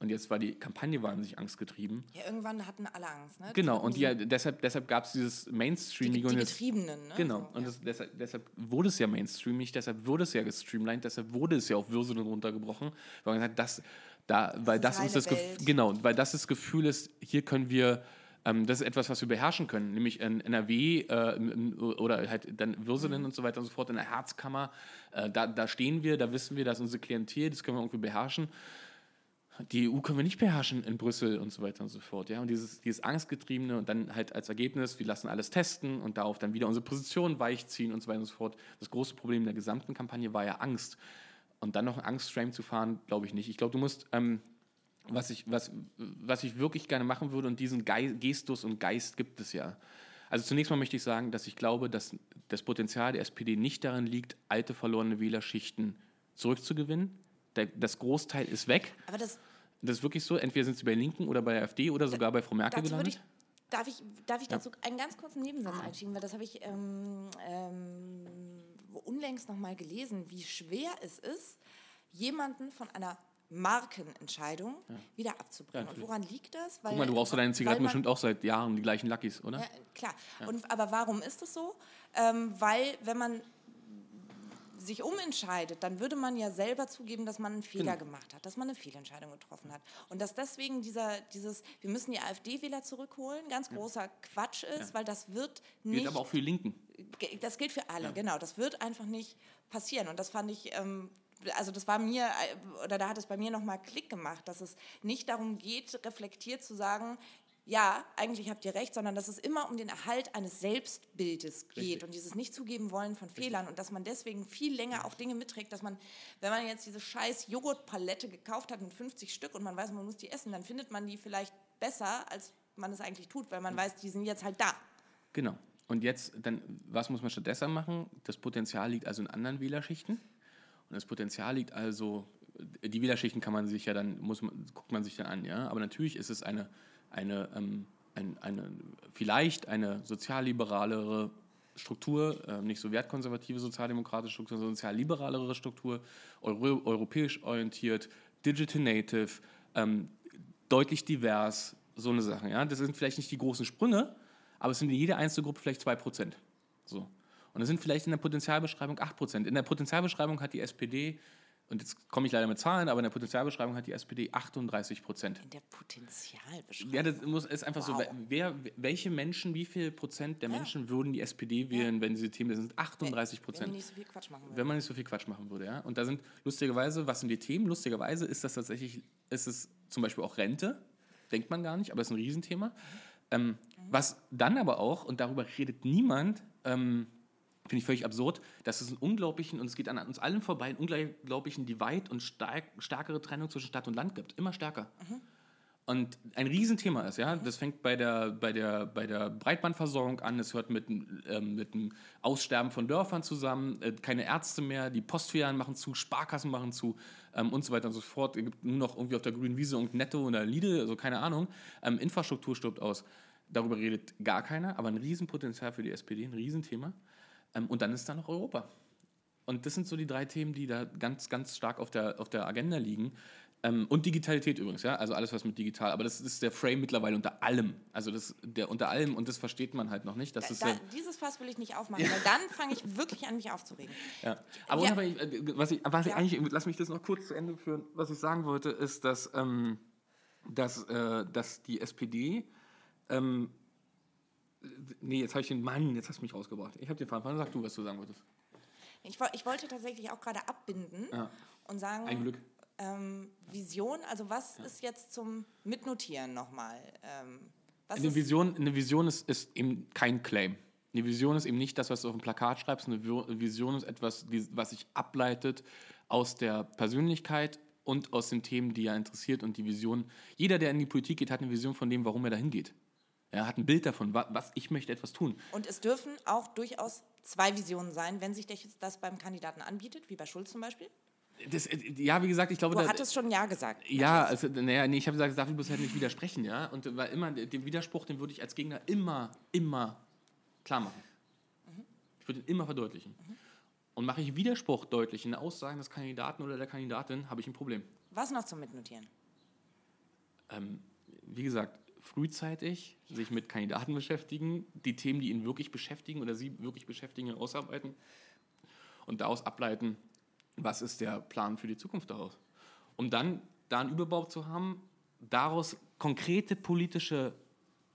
Und jetzt war die Kampagne wahnsinnig angstgetrieben. Ja, irgendwann hatten alle Angst, ne? Genau, und die, deshalb, deshalb gab es dieses die, Mainstreaming. die und jetzt- Getriebenen, ne? Genau, und ja. das, deshalb, deshalb wurde es ja mainstreamig, deshalb wurde es ja gestreamlined, deshalb wurde es ja auf Würselen runtergebrochen, weil man sagt, das, da, weil ist das uns das Welt. genau, weil das das Gefühl ist, hier können wir, ähm, das ist etwas, was wir beherrschen können, nämlich in NRW äh, oder halt dann Würselen Mhm. und so weiter und so fort in der Herzkammer, äh, da, da stehen wir, da wissen wir, dass unsere Klientel, das können wir irgendwie beherrschen. Die EU können wir nicht beherrschen in Brüssel und so weiter und so fort. Ja? Und dieses, dieses Angstgetriebene und dann halt als Ergebnis, wir lassen alles testen und darauf dann wieder unsere Position weichziehen und so weiter und so fort. Das große Problem der gesamten Kampagne war ja Angst. Und dann noch einen Angstframe zu fahren, glaube ich nicht. Ich glaube, du musst, ähm, was, ich, was, was ich wirklich gerne machen würde, und diesen Gei Gestus und Geist gibt es ja. Also zunächst mal möchte ich sagen, dass ich glaube, dass das Potenzial der SPD nicht darin liegt, alte verlorene Wählerschichten zurückzugewinnen. Der, das Großteil ist weg. Aber das, Das ist wirklich so. Entweder sind sie bei Linken oder bei der AfD oder sogar bei Frau Merkel gelandet. darf ich, darf ich dazu einen ganz kurzen Nebensatz einschieben, weil das habe ich ähm, ähm, unlängst noch mal gelesen, wie schwer es ist, jemanden von einer Markenentscheidung wieder abzubringen. Ja, und woran liegt das? Weil, Guck mal, du brauchst doch deine Zigaretten bestimmt auch seit Jahren die gleichen Luckys, oder? Ja, klar. Und, aber warum ist das so? Ähm, weil, wenn man sich umentscheidet, dann würde man ja selber zugeben, dass man einen Fehler Genau. gemacht hat, dass man eine Fehlentscheidung getroffen hat. Und dass deswegen dieser, dieses, wir müssen die AfD-Wähler zurückholen, ganz großer Quatsch ist, weil das wird nicht. Gilt aber auch für die Linken. Das gilt für alle, genau. Das wird einfach nicht passieren. Und das fand ich, ähm, also das war mir, äh, oder da hat es bei mir nochmal Klick gemacht, dass es nicht darum geht, reflektiert zu sagen, ja, eigentlich habt ihr recht, sondern dass es immer um den Erhalt eines Selbstbildes geht Richtig. und dieses nicht zugeben wollen von Fehlern und dass man deswegen viel länger auch Dinge mitträgt, dass man, wenn man jetzt diese scheiß Joghurtpalette gekauft hat mit 50 Stück und man weiß, man muss die essen, dann findet man die vielleicht besser, als man es eigentlich tut, weil man weiß, die sind jetzt halt da. Genau. Und jetzt, dann, was muss man stattdessen machen? Das Potenzial liegt also in anderen Wählerschichten. Und das Potenzial liegt also, die Wählerschichten kann man sich ja dann, muss man, guckt man sich dann an, ja. Aber natürlich ist es eine, eine, ähm, ein, eine vielleicht eine sozialliberalere Struktur, äh, nicht so wertkonservative sozialdemokratische Struktur, sondern sozialliberalere Struktur, euro, europäisch orientiert, digital native, ähm, deutlich divers, so eine Sache. Ja? Das sind vielleicht nicht die großen Sprünge, aber es sind in jeder einzelnen Gruppe vielleicht 2%. So. Und das sind vielleicht in der Potenzialbeschreibung 8%. In der Potenzialbeschreibung hat die SPD, und jetzt komme ich leider mit Zahlen, aber in der Potenzialbeschreibung hat die SPD 38 Prozent. In der Potenzialbeschreibung. Ja, das muss, ist einfach so. Wow. Wer, welche Menschen, wie viel Prozent der Menschen würden die SPD wählen, wenn diese Themen, das sind 38 Wenn Prozent. wir nicht so viel Quatsch machen würden. Wenn man nicht so viel Quatsch machen würde, ja. Und da sind lustigerweise, was sind die Themen? Lustigerweise ist das tatsächlich, ist es zum Beispiel auch Rente. denkt man gar nicht, aber es ist ein Riesenthema. Ähm, was dann aber auch, und darüber redet niemand, ähm, finde ich völlig absurd, dass es einen unglaublichen, und es geht an uns allen vorbei, einen unglaublichen Divide und stark, stärkere Trennung zwischen Stadt und Land gibt. Immer stärker. Mhm. Und ein Riesenthema ist, ja, das fängt bei der, bei der, bei der Breitbandversorgung an, es hört mit, ähm, mit dem Aussterben von Dörfern zusammen, äh, keine Ärzte mehr, die Postfilialen machen zu, Sparkassen machen zu ähm, und so weiter und so fort. Es gibt nur noch irgendwie auf der grünen Wiese und Netto oder Lidl, also keine Ahnung. Ähm, Infrastruktur stirbt aus. Darüber redet gar keiner, aber ein Riesenpotenzial für die SPD, ein Riesenthema. Ähm, und dann ist da noch Europa. Und das sind so die drei Themen, die da ganz, ganz stark auf der, auf der Agenda liegen. Ähm, und Digitalität übrigens, ja, also alles was mit digital, aber das ist der Frame mittlerweile unter allem. Also das der unter allem und das versteht man halt noch nicht. Das da, ist da, dieses Fass will ich nicht aufmachen, weil dann fange ich wirklich an, mich aufzuregen. Ja. Aber ja. Ich, äh, was ich, was ich eigentlich, lass mich das noch kurz zu Ende führen, was ich sagen wollte, ist, dass, ähm, dass, äh, dass die SPD ähm, nee, jetzt habe ich den Mann, jetzt hast du mich rausgebracht. Ich habe den Faden. Sag du, was du sagen wolltest. Ich, ich wollte tatsächlich auch gerade abbinden ja. und sagen. Ein Glück ähm, Vision, also was ja. ist jetzt zum Mitnotieren nochmal? Ähm, eine, Vision, eine Vision ist, ist eben kein Claim. Eine Vision ist eben nicht das, was du auf dem Plakat schreibst. Eine Vision ist etwas, was sich ableitet aus der Persönlichkeit und aus den Themen, die er interessiert. Und die Vision, jeder, der in die Politik geht, hat eine Vision von dem, warum er dahin geht. Er hat ein Bild davon, was ich möchte etwas tun. Und es dürfen auch durchaus zwei Visionen sein, wenn sich das beim Kandidaten anbietet, wie bei Schulz zum Beispiel? Das, äh, ja, wie gesagt, ich glaube. Du da, hattest schon Ja gesagt. Ja, also, naja, nee, ich habe gesagt, darf ich bloß halt nicht widersprechen, ja. Und weil immer, den Widerspruch, den würde ich als Gegner immer, immer klar machen. Mhm. Ich würde ihn immer verdeutlichen. Mhm. Und mache ich Widerspruch deutlich in Aussagen des Kandidaten oder der Kandidatin, habe ich ein Problem. Was noch zum Mitnotieren? Ähm, wie gesagt, frühzeitig sich mit Kandidaten beschäftigen, die Themen, die ihn wirklich beschäftigen oder sie wirklich beschäftigen, ausarbeiten und daraus ableiten, was ist der Plan für die Zukunft daraus? Um dann da einen Überbau zu haben, daraus konkrete politische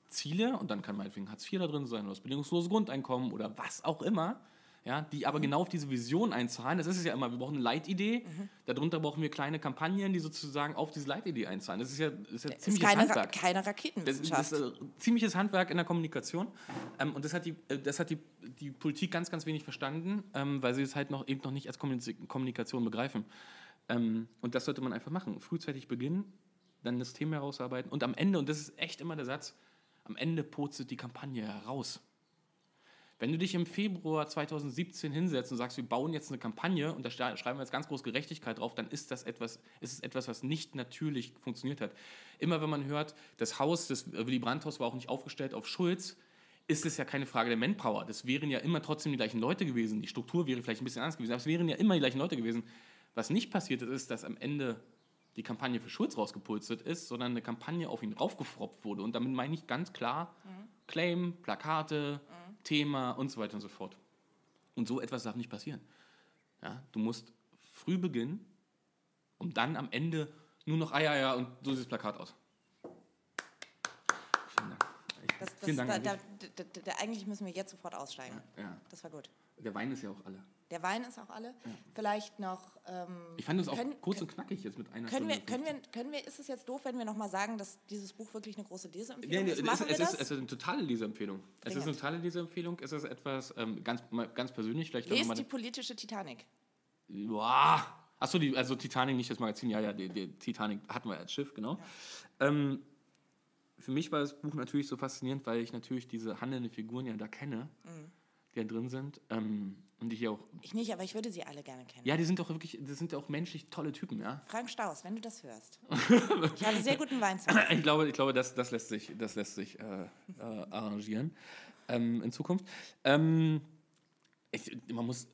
Ziele, und dann kann meinetwegen Hartz IV da drin sein oder das bedingungslose Grundeinkommen oder was auch immer, ja, die aber mhm. genau auf diese Vision einzahlen. Das ist es ja immer, wir brauchen eine Leitidee, mhm. darunter brauchen wir kleine Kampagnen, die sozusagen auf diese Leitidee einzahlen. Das ist ja, das ist ja das ziemliches ist keine Handwerk. Keine Raketenwissenschaft. Das, das ist ein ziemliches Handwerk in der Kommunikation ähm, und das hat, die, äh, das hat die, die Politik ganz, ganz wenig verstanden, ähm, weil sie es halt noch, eben noch nicht als Kommunikation begreifen. Ähm, und das sollte man einfach machen. Frühzeitig beginnen, dann das Thema herausarbeiten und am Ende, und das ist echt immer der Satz, am Ende purzelt die Kampagne heraus. Wenn du dich im Februar 2017 hinsetzt und sagst, wir bauen jetzt eine Kampagne und da schreiben wir jetzt ganz groß Gerechtigkeit drauf, dann ist das etwas, ist es etwas, was nicht natürlich funktioniert hat. Immer wenn man hört, das Haus, das Willy Brandt-Haus war auch nicht aufgestellt auf Schulz, ist es ja keine Frage der Manpower. Das wären ja immer trotzdem die gleichen Leute gewesen. Die Struktur wäre vielleicht ein bisschen anders gewesen, aber es wären ja immer die gleichen Leute gewesen. Was nicht passiert ist, ist, dass am Ende die Kampagne für Schulz rausgepulstert ist, sondern eine Kampagne auf ihn raufgefropft wurde. Und damit meine ich ganz klar mhm. Claim, Plakate, mhm Thema und so weiter und so fort. Und so etwas darf nicht passieren. Ja, du musst früh beginnen, um dann am Ende nur noch, ah ja, ja, und so sieht das Plakat aus. Vielen Dank. Ich, das, das, vielen Dank da, da, da, eigentlich müssen wir jetzt sofort aussteigen. Ja, ja. Das war gut. Der Wein ist ja auch alle. Der Wein ist auch alle. Ja. Vielleicht noch. Ähm, ich fand es auch kurz und knackig jetzt mit einer können Stunde. Wir, können, wir, können wir, ist es jetzt doof, wenn wir nochmal sagen, dass dieses Buch wirklich eine große Leseempfehlung ja, ist? Es, es, ist, es ist eine totale Leseempfehlung. Es ist eine totale Leseempfehlung. Es ist etwas ähm, ganz, ganz persönlich. Vielleicht Lest die politische Titanic. Boah. Achso, die, also Titanic, nicht das Magazin. Ja, ja, die, die Titanic hatten wir als Schiff, genau. Ja. Ähm, für mich war das Buch natürlich so faszinierend, weil ich natürlich diese handelnden Figuren ja da kenne, mhm. die da drin sind. Ähm, und ich auch. Ich nicht, aber ich würde sie alle gerne kennen. Ja, die sind doch wirklich, das sind auch menschlich tolle Typen, ja. Frank Staus, wenn du das hörst. ich habe sehr guten Wein zu Ich glaube, ich glaube das, das lässt sich, das lässt sich äh, äh, arrangieren ähm, in Zukunft. Ähm, ich, man muss.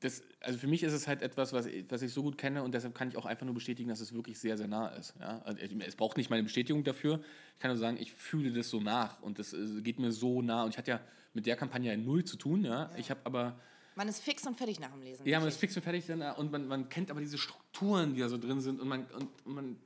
Das, also für mich ist es halt etwas, was ich, was ich so gut kenne und deshalb kann ich auch einfach nur bestätigen, dass es wirklich sehr, sehr nah ist. Ja? Also es braucht nicht meine Bestätigung dafür. Ich kann nur sagen, ich fühle das so nach und das äh, geht mir so nah. Und ich hatte ja mit der Kampagne ja null zu tun. Ja? ja. Ich habe aber. Man ist fix und fertig nach dem Lesen. Ja, man ist fix und fertig dann, und man, man kennt aber diese Strukturen, die da so drin sind und man, und, man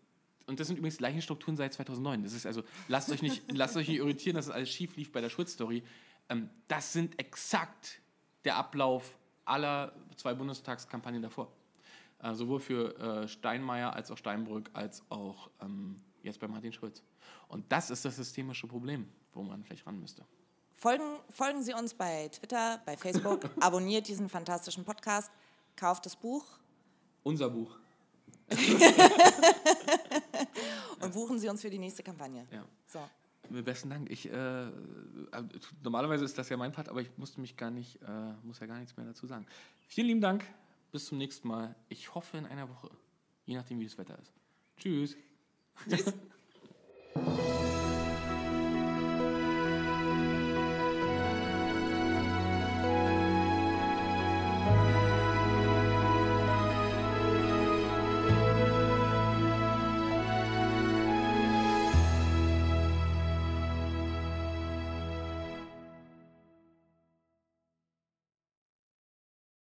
und das sind übrigens die gleichen Strukturen seit 2009. Das ist also, lasst euch nicht, lasst euch nicht irritieren, dass es alles schief lief bei der Schulz-Story. Ähm, das sind exakt der Ablauf aller zwei Bundestagskampagnen davor. Äh, sowohl für äh, Steinmeier als auch Steinbrück als auch ähm, Jetzt bei Martin Schulz. Und das ist das systemische Problem, wo man vielleicht ran müsste. Folgen, folgen Sie uns bei Twitter, bei Facebook, abonniert diesen fantastischen Podcast, kauft das Buch. Unser Buch. und buchen Sie uns für die nächste Kampagne. Ja. So. Besten Dank. Ich, äh, äh, normalerweise ist das ja mein Part, aber ich musste mich gar nicht, äh, muss ja gar nichts mehr dazu sagen. Vielen lieben Dank. Bis zum nächsten Mal. Ich hoffe in einer Woche. Je nachdem, wie das Wetter ist. Tschüss. Tschüss.